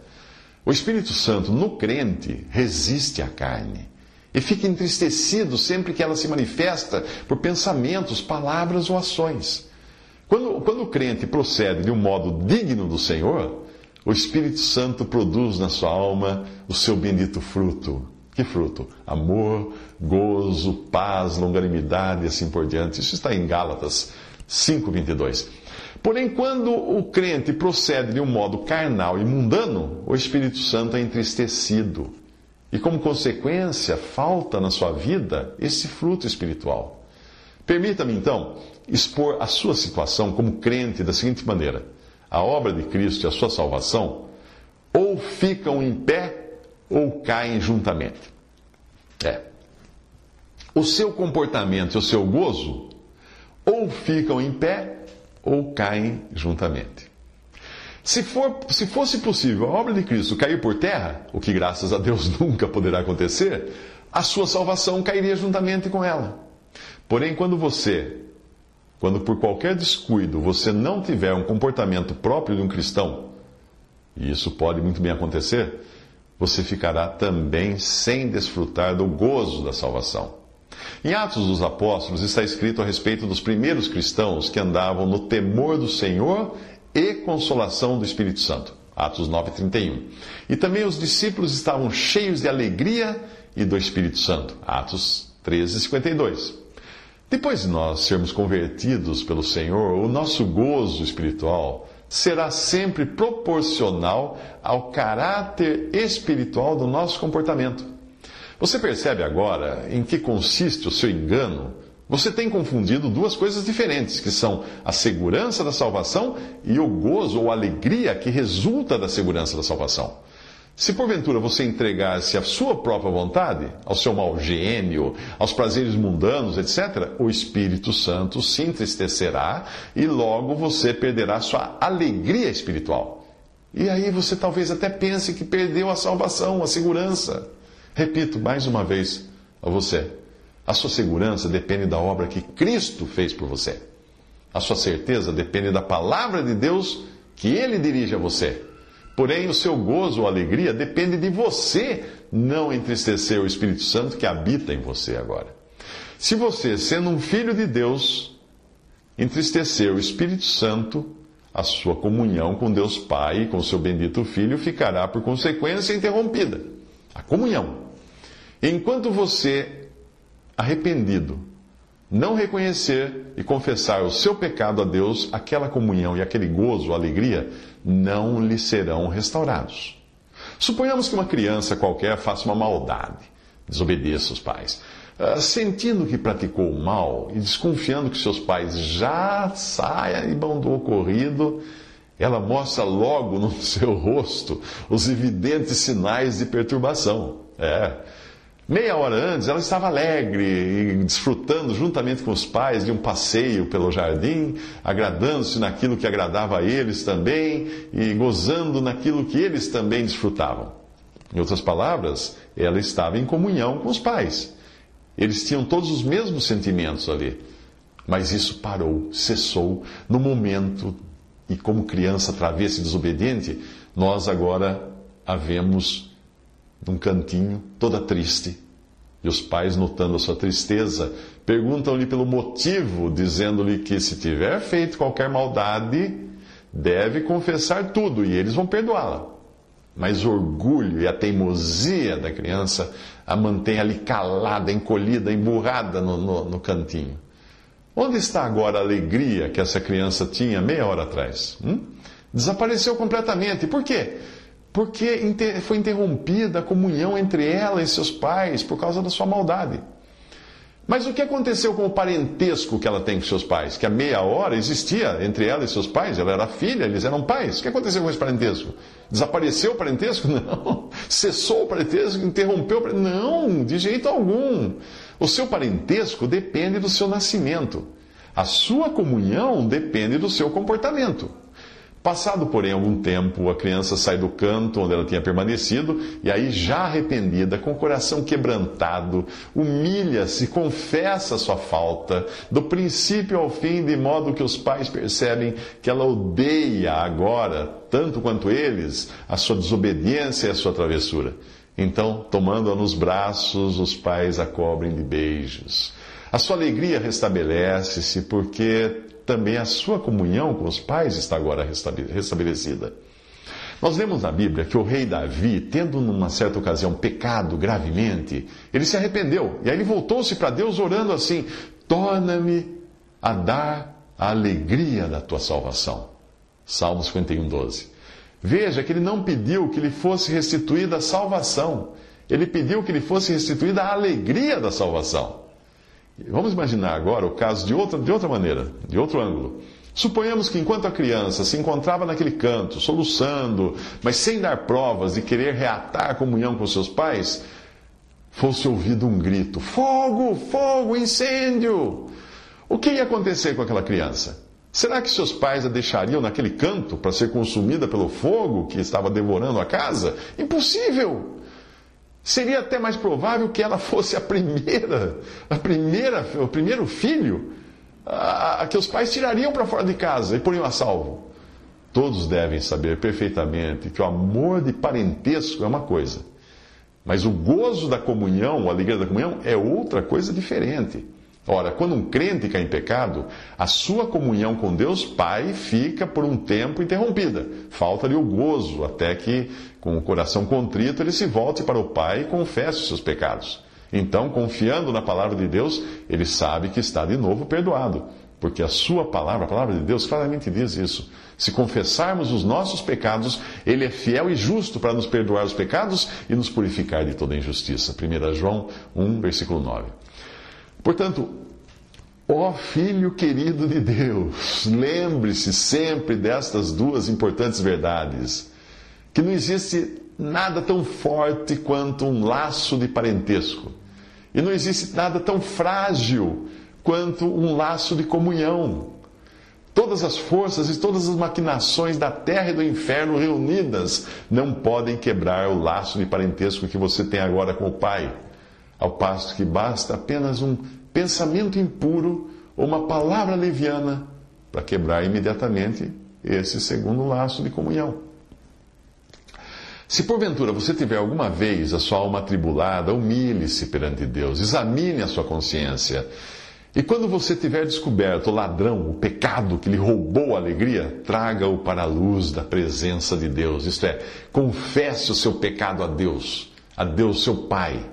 O Espírito Santo, no crente, resiste à carne e fica entristecido sempre que ela se manifesta por pensamentos, palavras ou ações. Quando, quando o crente procede de um modo digno do Senhor, o Espírito Santo produz na sua alma o seu bendito fruto. Que fruto? Amor, gozo, paz, longanimidade e assim por diante. Isso está em Gálatas 5:22. Porém, quando o crente procede de um modo carnal e mundano, o Espírito Santo é entristecido. E como consequência, falta na sua vida esse fruto espiritual. Permita-me então expor a sua situação como crente da seguinte maneira: a obra de Cristo e a sua salvação, ou ficam em pé ou caem juntamente. É. O seu comportamento e o seu gozo ou ficam em pé ou caem juntamente. Se, for, se fosse possível a obra de Cristo cair por terra, o que graças a Deus nunca poderá acontecer, a sua salvação cairia juntamente com ela. Porém, quando você, quando por qualquer descuido você não tiver um comportamento próprio de um cristão, e isso pode muito bem acontecer, você ficará também sem desfrutar do gozo da salvação. Em Atos dos Apóstolos está escrito a respeito dos primeiros cristãos que andavam no temor do Senhor e consolação do Espírito Santo. Atos 9:31. E também os discípulos estavam cheios de alegria e do Espírito Santo. Atos 13:52. Depois de nós sermos convertidos pelo Senhor, o nosso gozo espiritual será sempre proporcional ao caráter espiritual do nosso comportamento. Você percebe agora em que consiste o seu engano? Você tem confundido duas coisas diferentes, que são a segurança da salvação e o gozo ou alegria que resulta da segurança da salvação. Se porventura você entregar-se à sua própria vontade, ao seu mau gênio, aos prazeres mundanos, etc., o Espírito Santo se entristecerá e logo você perderá sua alegria espiritual. E aí você talvez até pense que perdeu a salvação, a segurança. Repito mais uma vez a você: a sua segurança depende da obra que Cristo fez por você. A sua certeza depende da palavra de Deus que Ele dirige a você. Porém, o seu gozo ou alegria depende de você não entristecer o Espírito Santo que habita em você agora. Se você, sendo um filho de Deus, entristecer o Espírito Santo, a sua comunhão com Deus Pai e com seu bendito Filho ficará, por consequência, interrompida. A comunhão. Enquanto você, arrependido, não reconhecer e confessar o seu pecado a Deus, aquela comunhão e aquele gozo, alegria, não lhe serão restaurados. Suponhamos que uma criança qualquer faça uma maldade, desobedeça os pais. Uh, sentindo que praticou o mal e desconfiando que seus pais já saibam do ocorrido, ela mostra logo no seu rosto os evidentes sinais de perturbação. É. Meia hora antes, ela estava alegre e desfrutando, juntamente com os pais, de um passeio pelo jardim, agradando-se naquilo que agradava a eles também e gozando naquilo que eles também desfrutavam. Em outras palavras, ela estava em comunhão com os pais. Eles tinham todos os mesmos sentimentos ali. Mas isso parou, cessou no momento, e como criança travessa e desobediente, nós agora a vemos num cantinho, toda triste. E os pais, notando a sua tristeza, perguntam-lhe pelo motivo, dizendo-lhe que se tiver feito qualquer maldade, deve confessar tudo e eles vão perdoá-la. Mas o orgulho e a teimosia da criança a mantém ali calada, encolhida, emburrada no, no, no cantinho. Onde está agora a alegria que essa criança tinha meia hora atrás? Hum? Desapareceu completamente. Por quê? Porque foi interrompida a comunhão entre ela e seus pais por causa da sua maldade. Mas o que aconteceu com o parentesco que ela tem com seus pais? Que a meia hora existia entre ela e seus pais, ela era filha, eles eram pais. O que aconteceu com esse parentesco? Desapareceu o parentesco? Não. Cessou o parentesco? Interrompeu o parentesco? Não, de jeito algum. O seu parentesco depende do seu nascimento. A sua comunhão depende do seu comportamento. Passado, porém, algum tempo, a criança sai do canto onde ela tinha permanecido e aí, já arrependida, com o coração quebrantado, humilha-se, confessa sua falta, do princípio ao fim, de modo que os pais percebem que ela odeia agora, tanto quanto eles, a sua desobediência e a sua travessura. Então, tomando-a nos braços, os pais a cobrem de beijos. A sua alegria restabelece-se porque também a sua comunhão com os pais está agora restabelecida. Nós vemos na Bíblia que o rei Davi, tendo numa certa ocasião pecado gravemente, ele se arrependeu. E aí ele voltou-se para Deus orando assim: Torna-me a dar a alegria da tua salvação. Salmo 51, 12. Veja que ele não pediu que lhe fosse restituída a salvação, ele pediu que lhe fosse restituída a alegria da salvação. Vamos imaginar agora o caso de outra, de outra maneira, de outro ângulo. Suponhamos que enquanto a criança se encontrava naquele canto, soluçando, mas sem dar provas de querer reatar a comunhão com seus pais, fosse ouvido um grito: Fogo, fogo, incêndio! O que ia acontecer com aquela criança? Será que seus pais a deixariam naquele canto para ser consumida pelo fogo que estava devorando a casa? Impossível! Seria até mais provável que ela fosse a primeira, a primeira, o primeiro filho a, a que os pais tirariam para fora de casa e poriam a salvo. Todos devem saber perfeitamente que o amor de parentesco é uma coisa, mas o gozo da comunhão, a alegria da comunhão, é outra coisa diferente. Ora, quando um crente cai em pecado, a sua comunhão com Deus Pai fica por um tempo interrompida. Falta-lhe o gozo, até que, com o coração contrito, ele se volte para o Pai e confesse os seus pecados. Então, confiando na palavra de Deus, ele sabe que está de novo perdoado. Porque a sua palavra, a palavra de Deus, claramente diz isso. Se confessarmos os nossos pecados, Ele é fiel e justo para nos perdoar os pecados e nos purificar de toda injustiça. 1 João 1, versículo 9. Portanto, ó Filho querido de Deus, lembre-se sempre destas duas importantes verdades: que não existe nada tão forte quanto um laço de parentesco, e não existe nada tão frágil quanto um laço de comunhão. Todas as forças e todas as maquinações da terra e do inferno reunidas não podem quebrar o laço de parentesco que você tem agora com o Pai ao passo que basta apenas um pensamento impuro ou uma palavra leviana para quebrar imediatamente esse segundo laço de comunhão. Se porventura você tiver alguma vez a sua alma atribulada, humilhe-se perante Deus, examine a sua consciência. E quando você tiver descoberto o ladrão, o pecado que lhe roubou a alegria, traga-o para a luz da presença de Deus. Isto é, confesse o seu pecado a Deus, a Deus, seu Pai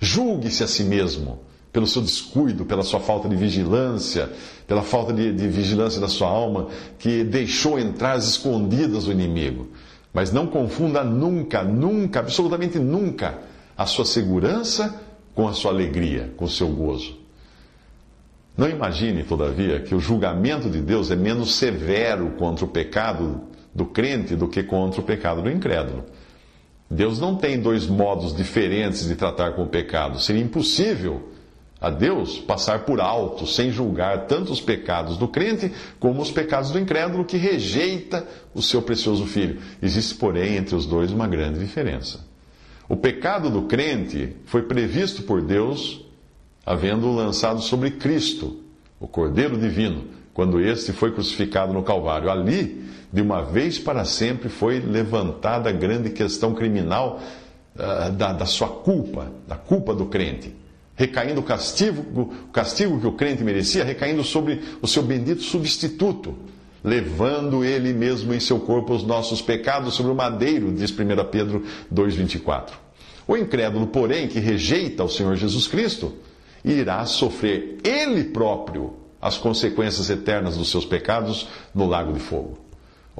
Julgue-se a si mesmo pelo seu descuido, pela sua falta de vigilância, pela falta de, de, vigilância da sua alma, que deixou entrar as escondidas do inimigo. Mas não confunda nunca, nunca, absolutamente nunca, a sua segurança com a sua alegria, com o seu gozo. Não imagine, todavia, que o julgamento de Deus é menos severo contra o pecado do crente do que contra o pecado do incrédulo. Deus não tem dois modos diferentes de tratar com o pecado. Seria impossível a Deus passar por alto, sem julgar tanto os pecados do crente como os pecados do incrédulo que rejeita o seu precioso filho. Existe, porém, entre os dois uma grande diferença. O pecado do crente foi previsto por Deus, havendo lançado sobre Cristo, o Cordeiro Divino, quando este foi crucificado no Calvário. Ali, de uma vez para sempre, foi levantada a grande questão criminal uh, da, da sua culpa, da culpa do crente. Recaindo o castigo, o castigo que o crente merecia, recaindo sobre o seu bendito substituto, levando ele mesmo em seu corpo os nossos pecados sobre o madeiro, diz 1 Pedro 2,24. O incrédulo, porém, que rejeita o Senhor Jesus Cristo, irá sofrer ele próprio as consequências eternas dos seus pecados no lago de fogo.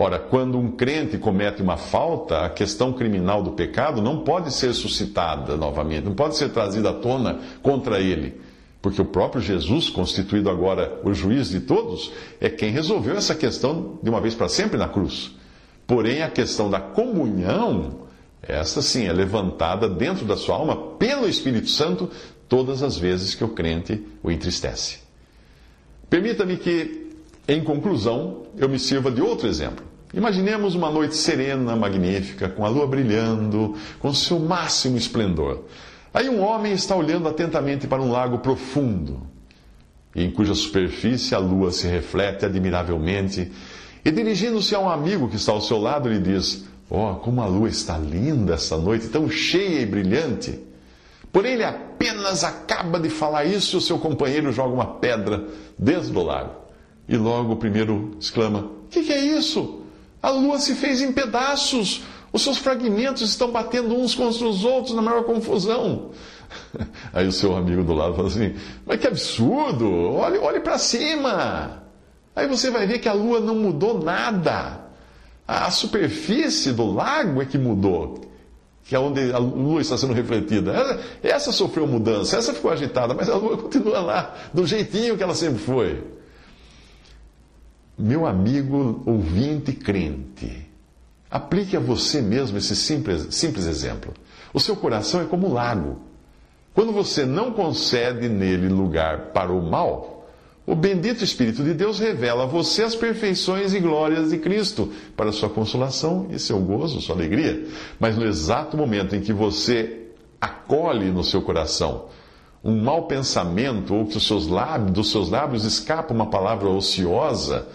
Ora, quando um crente comete uma falta, a questão criminal do pecado não pode ser suscitada novamente, não pode ser trazida à tona contra ele. Porque o próprio Jesus, constituído agora o juiz de todos, é quem resolveu essa questão de uma vez para sempre na cruz. Porém, a questão da comunhão, esta sim é levantada dentro da sua alma pelo Espírito Santo todas as vezes que o crente o entristece. Permita-me que, em conclusão, eu me sirva de outro exemplo. Imaginemos uma noite serena, magnífica, com a lua brilhando, com seu máximo esplendor. Aí um homem está olhando atentamente para um lago profundo, em cuja superfície a lua se reflete admiravelmente, e dirigindo-se a um amigo que está ao seu lado, lhe diz: Oh, como a lua está linda essa noite, tão cheia e brilhante. Porém, ele apenas acaba de falar isso e o seu companheiro joga uma pedra dentro do lago. E logo o primeiro exclama: O que, que é isso? A lua se fez em pedaços. Os seus fragmentos estão batendo uns contra os outros na maior confusão. Aí o seu amigo do lado fala assim: Mas que absurdo! Olhe, olhe para cima! Aí você vai ver que a lua não mudou nada. A superfície do lago é que mudou que é onde a lua está sendo refletida. Essa, essa sofreu mudança, essa ficou agitada, mas a lua continua lá, do jeitinho que ela sempre foi. Meu amigo ouvinte crente, aplique a você mesmo esse simples, simples exemplo. O seu coração é como um lago. Quando você não concede nele lugar para o mal, O bendito Espírito de Deus revela a você as perfeições e glórias de Cristo para sua consolação e seu gozo, sua alegria. Mas no exato momento em que você acolhe no seu coração um mau pensamento ou que os seus lábios, dos seus lábios escapa uma palavra ociosa,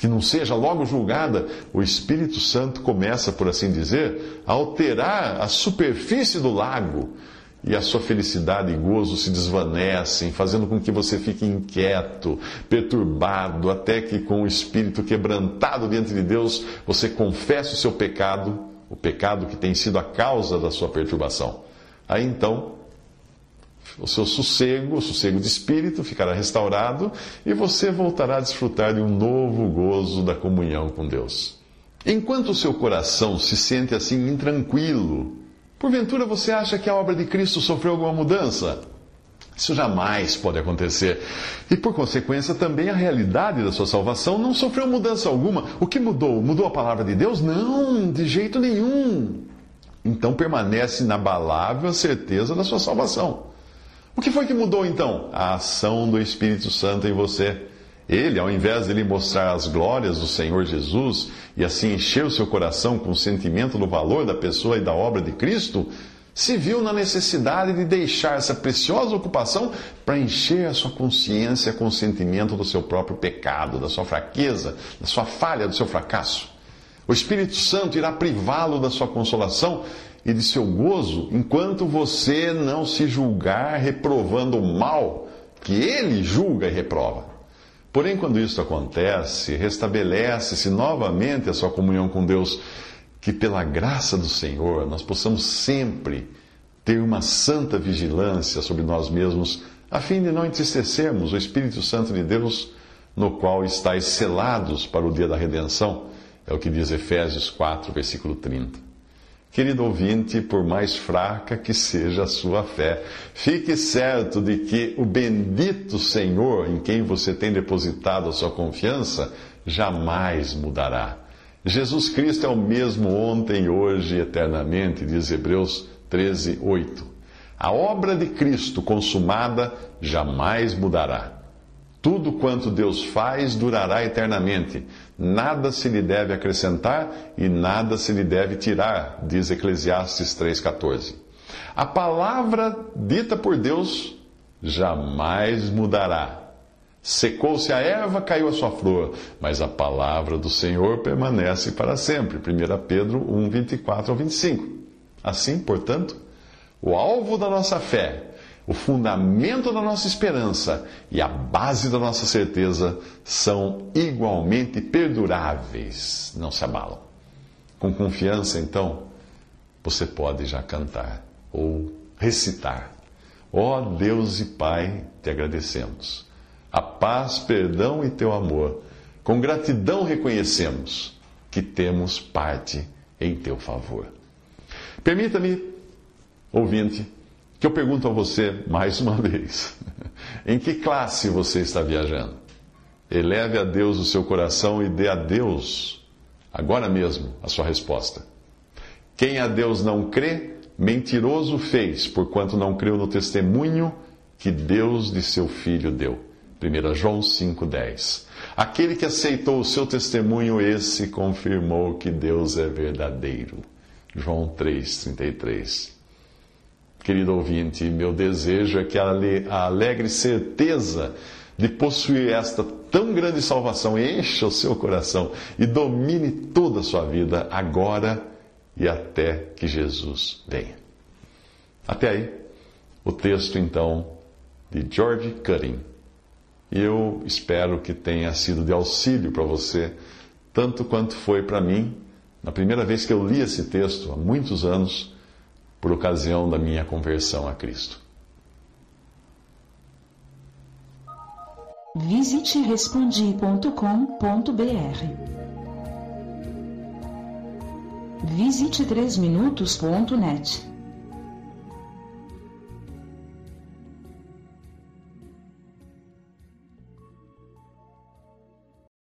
que não seja logo julgada, o Espírito Santo começa, por assim dizer, a alterar a superfície do lago e a sua felicidade e gozo se desvanecem, fazendo com que você fique inquieto, perturbado, até que com o espírito quebrantado diante de Deus, você confesse o seu pecado, o pecado que tem sido a causa da sua perturbação. Aí então, o seu sossego, o sossego de espírito ficará restaurado e você voltará a desfrutar de um novo gozo da comunhão com Deus. Enquanto o seu coração se sente assim intranquilo, Porventura você acha que a obra de Cristo sofreu alguma mudança? Isso jamais pode acontecer. E por consequência, também a realidade da sua salvação não sofreu mudança alguma. O que mudou? Mudou a palavra de Deus? Não, de jeito nenhum. Então permanece inabalável a certeza da sua salvação. O que foi que mudou então? A ação do Espírito Santo em você. Ele, ao invés de lhe mostrar as glórias do Senhor Jesus e assim encher o seu coração com o sentimento do valor da pessoa e da obra de Cristo, se viu na necessidade de deixar essa preciosa ocupação para encher a sua consciência com o sentimento do seu próprio pecado, da sua fraqueza, da sua falha, do seu fracasso. O Espírito Santo irá privá-lo da sua consolação e de seu gozo enquanto você não se julgar reprovando o mal que ele julga e reprova. Porém, quando isso acontece, restabelece-se novamente a sua comunhão com Deus, que pela graça do Senhor nós possamos sempre ter uma santa vigilância sobre nós mesmos, a fim de não entristecermos o Espírito Santo de Deus, no qual estáis selados para o dia da redenção. É o que diz Efésios 4, versículo 30. Querido ouvinte, por mais fraca que seja a sua fé, fique certo de que o bendito Senhor em quem você tem depositado a sua confiança jamais mudará. Jesus Cristo é o mesmo ontem, hoje e eternamente, diz Hebreus 13, 8. A obra de Cristo consumada jamais mudará. Tudo quanto Deus faz durará eternamente. Nada se lhe deve acrescentar e nada se lhe deve tirar, diz Eclesiastes 3,14. A palavra dita por Deus jamais mudará. Secou-se a erva, caiu a sua flor, mas a palavra do Senhor permanece para sempre. 1 Pedro 1, 24 ao 25. Assim, portanto, o alvo da nossa fé o fundamento da nossa esperança e a base da nossa certeza são igualmente perduráveis, não se abalam. Com confiança, então, você pode já cantar ou recitar. Ó oh Deus e Pai, te agradecemos. A paz, perdão e teu amor. Com gratidão reconhecemos que temos parte em teu favor. Permita-me, ouvinte, que eu pergunto a você mais uma vez: em que classe você está viajando? Eleve a Deus o seu coração e dê a Deus, agora mesmo, a sua resposta. Quem a Deus não crê, mentiroso fez, porquanto não creu no testemunho que Deus de seu Filho deu. 1 João 5,10. Aquele que aceitou o seu testemunho, esse confirmou que Deus é verdadeiro. João 3,33. Querido ouvinte, meu desejo é que a alegre certeza de possuir esta tão grande salvação encha o seu coração e domine toda a sua vida agora e até que Jesus venha. Até aí, o texto então de George Cutting. Eu espero que tenha sido de auxílio para você, tanto quanto foi para mim, na primeira vez que eu li esse texto, há muitos anos por ocasião da minha conversão a Cristo. Visite respondi.com.br. Visite 3minutos.net.